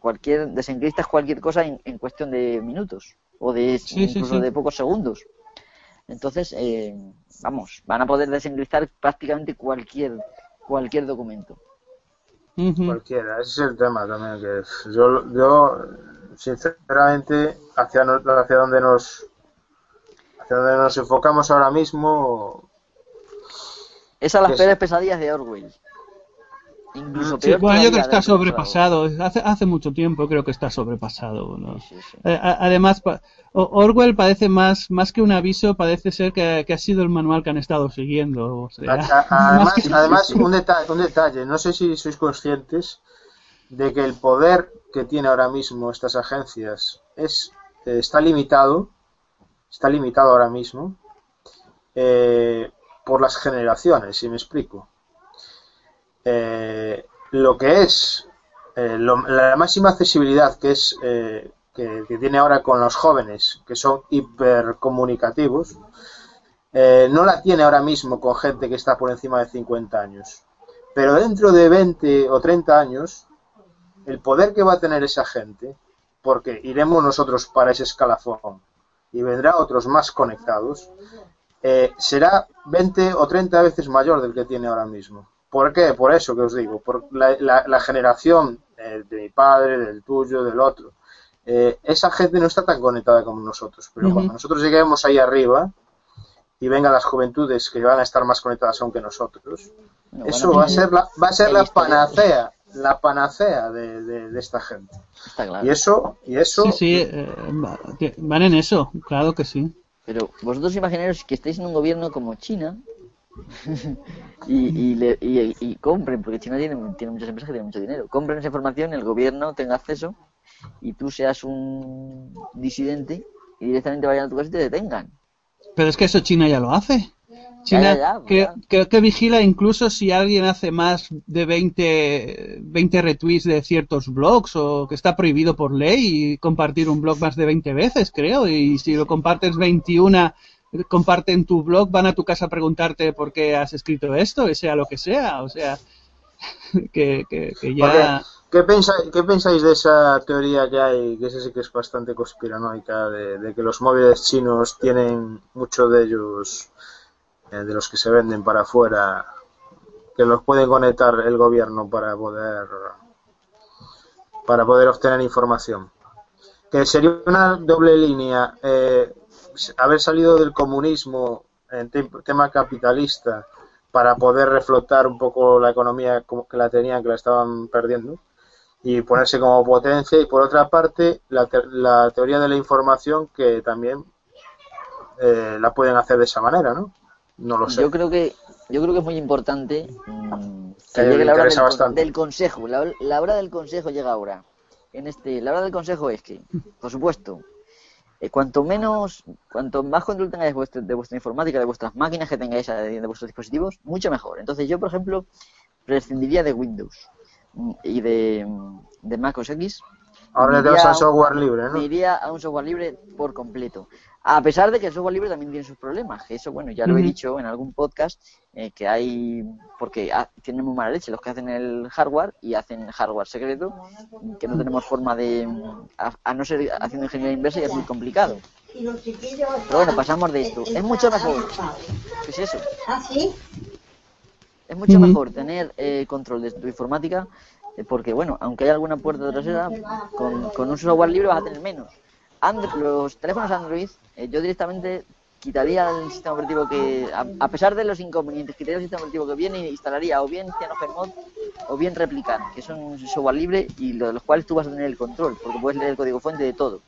cualquier desencriptas cualquier cosa en, cuestión de minutos o de incluso de pocos segundos. Entonces, vamos, van a poder desencriptar prácticamente cualquier cualquier documento. Cualquiera, ese es el tema también. que Yo, yo sinceramente, hacia, hacia donde nos hacia donde nos enfocamos ahora mismo. Es a las peores pesadillas de Orwell. Incluso bueno, yo creo que está sobrepasado. Hace, hace mucho tiempo creo que está sobrepasado. Eh, además, Orwell parece más, más que un aviso, parece ser que, ha sido el manual que han estado siguiendo. además, [laughs] un, detalle, un detalle, no sé si sois conscientes de que el poder que tiene ahora mismo estas agencias es eh, está limitado, está limitado ahora mismo eh, por las generaciones, si me explico. Eh, lo que es eh, la máxima accesibilidad que es eh, que, tiene ahora con los jóvenes que son hipercomunicativos no la tiene ahora mismo con gente que está por encima de 50 años. Pero dentro de 20 o 30 años el poder que va a tener esa gente porque iremos nosotros para ese escalafón y vendrá otros más conectados será 20 o 30 veces mayor del que tiene ahora mismo ¿Por qué? Por eso que os digo, por la, generación de mi padre, del tuyo, del otro. Eh, esa gente no está tan conectada como nosotros, pero cuando nosotros lleguemos ahí arriba y vengan las juventudes que van a estar más conectadas aún que nosotros, eso va a ser la, va a ser la panacea, la panacea de, esta gente. Y eso, y eso. Sí, sí, eh, van en eso, claro que sí. Pero vosotros imaginaros que estáis en un gobierno como China [laughs] y, y, compren, porque China tiene, tiene muchas empresas que tienen mucho dinero, compren esa información, el gobierno tenga acceso y tú seas un disidente y directamente vayan a tu casa y te detengan. Pero es que eso China ya lo hace. China creo, que vigila incluso si alguien hace más de 20, 20 retweets de ciertos blogs o que está prohibido por ley compartir un blog más de 20 veces, creo. Y si lo compartes 21, comparten tu blog, van a tu casa a preguntarte por qué has escrito esto, sea lo que sea. O sea, [laughs] que, que, ya... ¿Qué pensáis, ¿Qué pensáis de esa teoría que hay, que sé que es bastante conspiranoica, de, que los móviles chinos tienen mucho de ellos eh, de los que se venden para afuera, que los puede conectar el gobierno para poder para poder obtener información. Que sería una doble línea eh, haber salido del comunismo en tema capitalista para poder reflotar un poco la economía como que la tenían, que la estaban perdiendo, y ponerse como potencia. Y por otra parte, la, la teoría de la información que también eh, la pueden hacer de esa manera, ¿no? No lo sé. Yo creo que, yo creo que es muy importante mm, que llegue la hora del, consejo. La, hora del consejo llega ahora. En este, la hora del consejo es que, por supuesto, eh, cuanto menos, cuanto más control tengáis de vuestra, de vuestra informática, de vuestras máquinas que tengáis de, vuestros dispositivos, mucho mejor. Entonces yo, por ejemplo, prescindiría de Windows mm, y de, de Mac OS X. Ahora te vas a software libre, ¿no? iría a un software libre por completo. A pesar de que el software libre también tiene sus problemas, eso, bueno, ya lo he dicho en algún podcast, eh, que hay, porque tienen muy mala leche los que hacen el hardware y hacen hardware secreto, que no tenemos forma de, a, no ser haciendo ingeniería inversa y es muy complicado. Pero bueno, pasamos de esto. Es mucho mejor. ¿Qué es eso? ¿Ah, es mucho mejor tener eh, control de tu informática, porque bueno, aunque haya alguna puerta trasera, con, con un software libre vas a tener menos los teléfonos Android, eh, yo directamente quitaría el sistema operativo que, a, pesar de los inconvenientes, quitaría el sistema operativo que viene e instalaría o bien CyanogenMod o bien Replican, que son software libre y de los cuales tú vas a tener el control, porque puedes leer el código fuente de todo.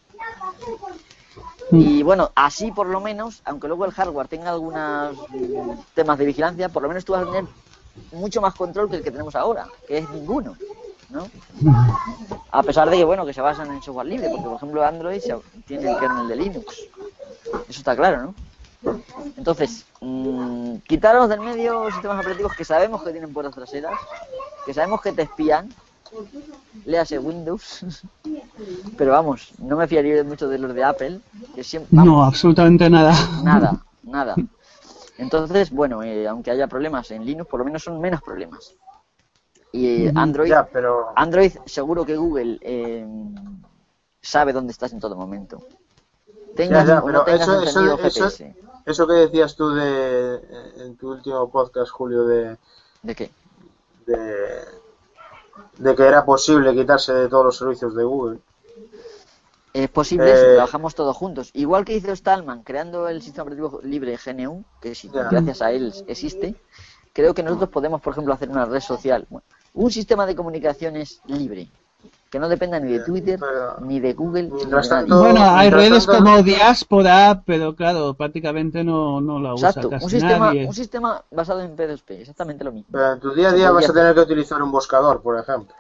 Y bueno, así por lo menos, aunque luego el hardware tenga algunos temas de vigilancia, por lo menos tú vas a tener mucho más control que el que tenemos ahora, que es ninguno. ¿no? A pesar de que, bueno, que se basan en software libre, porque por ejemplo Android tiene el kernel de Linux. Eso está claro, ¿no? Entonces, mmm, quitaros del medio sistemas operativos que sabemos que tienen puertas traseras, que sabemos que te espían, léase Windows, [laughs] pero vamos, no me fiaría mucho de los de Apple, que siempre... no, absolutamente nada. Nada, [laughs] nada. Entonces, bueno, eh, aunque haya problemas en Linux, por lo menos son menos problemas. Y Android, pero... Android seguro que Google eh, sabe dónde estás en todo momento. Tengas eso, eso, eso, que decías tú de, en tu último podcast, Julio, de... ¿De qué? De, de que era posible quitarse de todos los servicios de Google. Es posible si eh, trabajamos todos juntos. Igual que hizo Stallman creando el sistema operativo libre GNU, que gracias a él existe, creo que nosotros podemos, por ejemplo, hacer una red social un sistema de comunicaciones libre, que no dependa ni de Twitter, ni de Google, ni de nadie. Bueno, hay redes como Diáspora, pero claro, prácticamente no, no la usa Exacto, un sistema, un sistema basado en P2P, exactamente lo mismo. Pero en tu día a día vas a tener que utilizar un buscador, por ejemplo.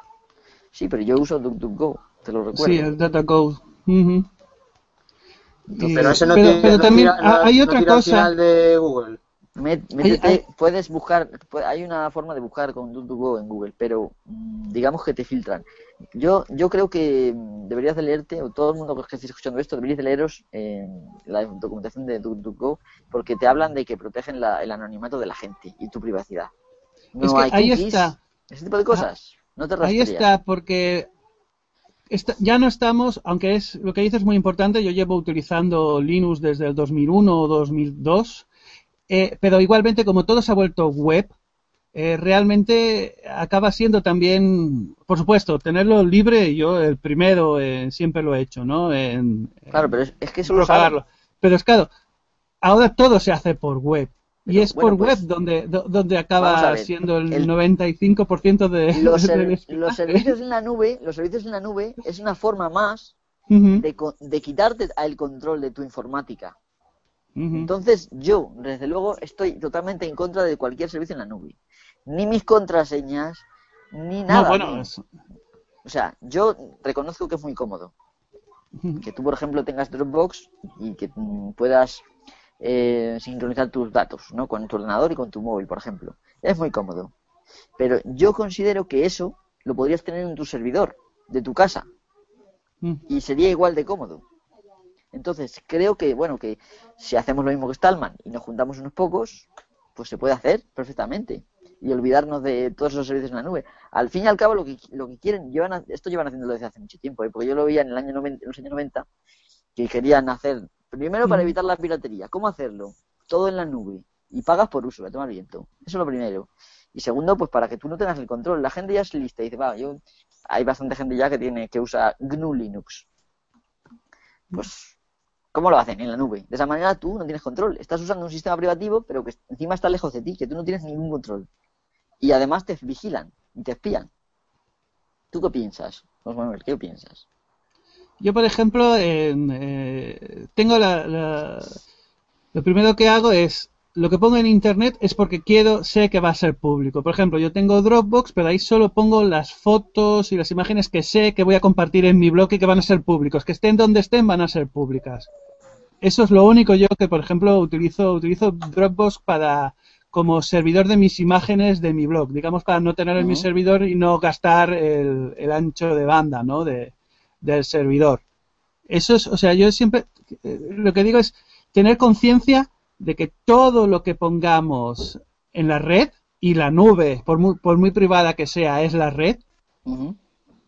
Sí, pero yo uso DuckDuckGo, te lo recuerdo. Sí, el DataGo. Uh pero ese no tiene, pero también hay otra cosa. de Google puedes buscar, hay una forma de buscar con DuckDuckGo en Google, pero mm, digamos que te filtran. Yo yo creo que mm, deberías de leerte, o todo el mundo que esté escuchando esto, deberías de leeros eh, la documentación de DuckDuckGo, porque te hablan de que protegen el anonimato de la gente y tu privacidad. No hay ahí está. Ese tipo de cosas. No te Ahí está, porque ya no estamos, aunque es lo que dices es muy importante, yo llevo utilizando Linux desde el 2001 o 2002 eh, pero igualmente, como todo se ha vuelto web, eh, realmente acaba siendo también, por supuesto, tenerlo libre, yo el primero eh, siempre lo he hecho, ¿no? claro, pero es, que eso lo Pero es claro, ahora todo se hace por web. Y es por pues, web donde, donde acaba siendo el, 95% de los, los servicios en la nube, los servicios en la nube es una forma más de, de quitarte el control de tu informática. Entonces, yo, desde luego, estoy totalmente en contra de cualquier servicio en la nube. Ni mis contraseñas, ni nada. bueno, O sea, yo reconozco que es muy cómodo. Que tú, por ejemplo, tengas Dropbox y que puedas eh, sincronizar tus datos, ¿no? Con tu ordenador y con tu móvil, por ejemplo. Es muy cómodo. Pero yo considero que eso lo podrías tener en tu servidor de tu casa mm. y sería igual de cómodo. Entonces, creo que, bueno, que si hacemos lo mismo que Stallman y nos juntamos unos pocos, pues se puede hacer perfectamente y olvidarnos de todos esos servicios en la nube. Al fin y al cabo, lo que, lo que quieren, llevan esto llevan haciéndolo desde hace mucho tiempo, ¿eh? porque yo lo veía en el año 90, en los años 90, que querían hacer, primero para evitar la piratería, ¿cómo hacerlo? Todo en la nube y pagas por uso, a tomar viento. Eso es lo primero. Y segundo, pues para que tú no tengas el control. La gente ya es lista y dice, va, yo hay bastante gente ya que tiene que usa GNU Linux. Pues, ¿cómo lo hacen? En la nube. De esa manera tú no tienes control. Estás usando un sistema privativo, pero que encima está lejos de ti, que tú no tienes ningún control. Y además te vigilan y te espían. ¿Tú qué piensas, José Manuel? ¿Qué piensas? Yo, por ejemplo, eh, tengo la, Lo primero que hago es lo que pongo en internet es porque quiero, sé que va a ser público. Por ejemplo, yo tengo Dropbox, pero ahí solo pongo las fotos y las imágenes que sé que voy a compartir en mi blog y que van a ser públicos. Que estén donde estén, van a ser públicas. Eso es lo único yo que, por ejemplo, utilizo, utilizo Dropbox para como servidor de mis imágenes de mi blog, digamos para no tener en mi servidor y no gastar el, el ancho de banda, ¿no? De, del servidor. Eso es, o sea, yo siempre, eh, lo que digo es tener conciencia de que todo lo que pongamos en la red y la nube, por muy, por muy privada que sea, es la red,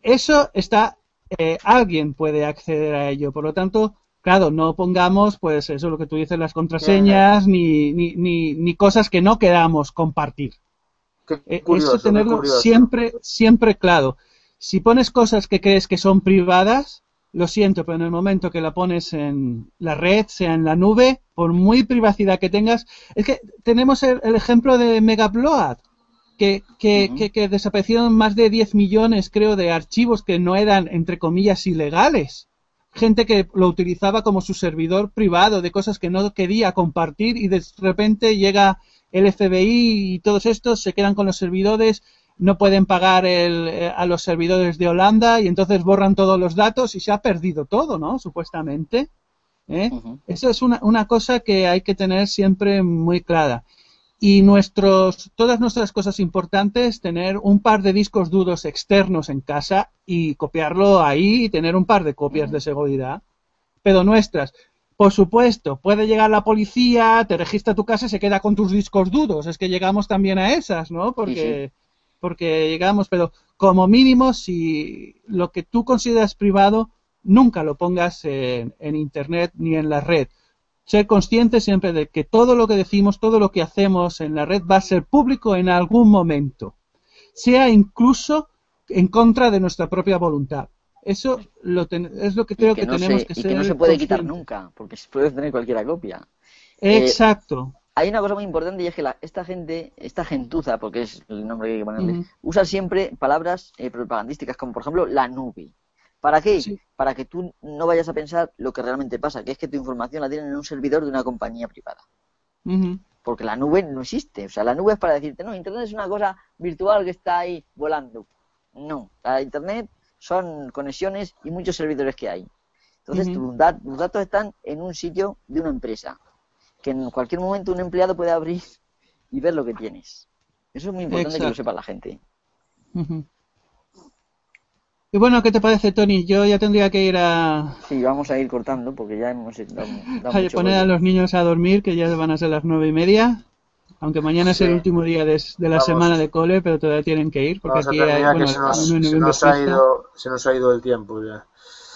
eso está, eh, alguien puede acceder a ello. Por lo tanto, claro, no pongamos, pues eso lo que tú dices, las contraseñas, ni, ni, ni, cosas que no queramos compartir. Eh, eso tenerlo siempre, siempre claro. Si pones cosas que crees que son privadas, lo siento, pero en el momento que la pones en la red, sea en la nube, por muy privacidad que tengas, es que tenemos el, ejemplo de Megabloat, que, que, que, desaparecieron más de 10 millones, creo, de archivos que no eran, entre comillas, ilegales. Gente que lo utilizaba como su servidor privado, de cosas que no quería compartir y de repente llega el FBI y todos estos se quedan con los servidores no pueden pagar el, eh, a los servidores de Holanda y entonces borran todos los datos y se ha perdido todo, ¿no? Supuestamente. ¿eh? Eso es una, una cosa que hay que tener siempre muy clara. Y nuestros, todas nuestras cosas importantes, tener un par de discos duros externos en casa y copiarlo ahí y tener un par de copias de seguridad, pero nuestras. Por supuesto, puede llegar la policía, te registra tu casa y se queda con tus discos duros. Es que llegamos también a esas, ¿no? Porque porque llegamos, pero como mínimo, si lo que tú consideras privado, nunca lo pongas en, Internet ni en la red. Ser consciente siempre de que todo lo que decimos, todo lo que hacemos en la red va a ser público en algún momento, sea incluso en contra de nuestra propia voluntad. Eso lo es lo que creo que, tenemos que ser. Y que no se puede quitar nunca, porque se puede tener cualquier copia. Exacto hay una cosa muy importante y es que esta gente, esta gentuza, porque es el nombre que hay que ponerle, usa siempre palabras eh, propagandísticas, como por ejemplo la nube. ¿Para qué? Para que tú no vayas a pensar lo que realmente pasa, que es que tu información la tienen en un servidor de una compañía privada. Porque la nube no existe. O sea, la nube es para decirte, no, Internet es una cosa virtual que está ahí volando. No, la Internet son conexiones y muchos servidores que hay. Entonces, tus datos están en un sitio de una empresa que en cualquier momento un empleado puede abrir y ver lo que tienes. Eso es muy importante que lo sepa la gente. Y bueno, ¿qué te parece, Tony? Yo ya tendría que ir a... Sí, vamos a ir cortando porque ya hemos... Dado, a [laughs] poner a los niños a dormir, que ya van a ser las nueve y media. Aunque mañana es el último día de, la semana de cole, pero todavía tienen que ir. Porque aquí hay, bueno, se, nos, ha ido, se nos ha ido el tiempo ya.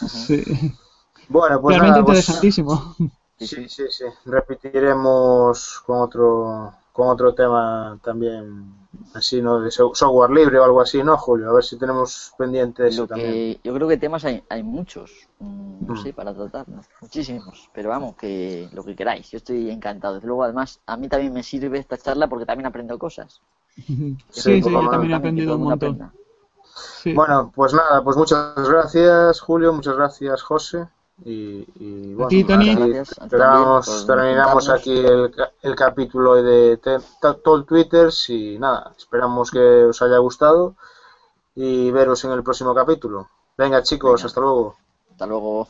Sí. [laughs] Bueno, pues Realmente pues interesantísimo. Sí, sí, sí. Repetiremos con otro con otro tema también así, ¿no? De software libre o algo así, ¿no, Julio? A ver si tenemos pendiente eso también. Yo creo que temas hay, hay muchos, mm, no mm. sé, para tratar, muchísimos. Pero vamos, que lo que queráis, yo estoy encantado. Desde luego, además, a mí también me sirve esta charla porque también aprendo cosas. [laughs] sí, sí, yo también he aprendido un montón. Bueno, pues nada, pues muchas gracias, Julio, muchas gracias, José. Y, bueno, Gracias, terminamos aquí el, el capítulo de todo el Twitter y nada, esperamos que os haya gustado y veros en el próximo capítulo. Venga chicos, hasta luego. Hasta luego.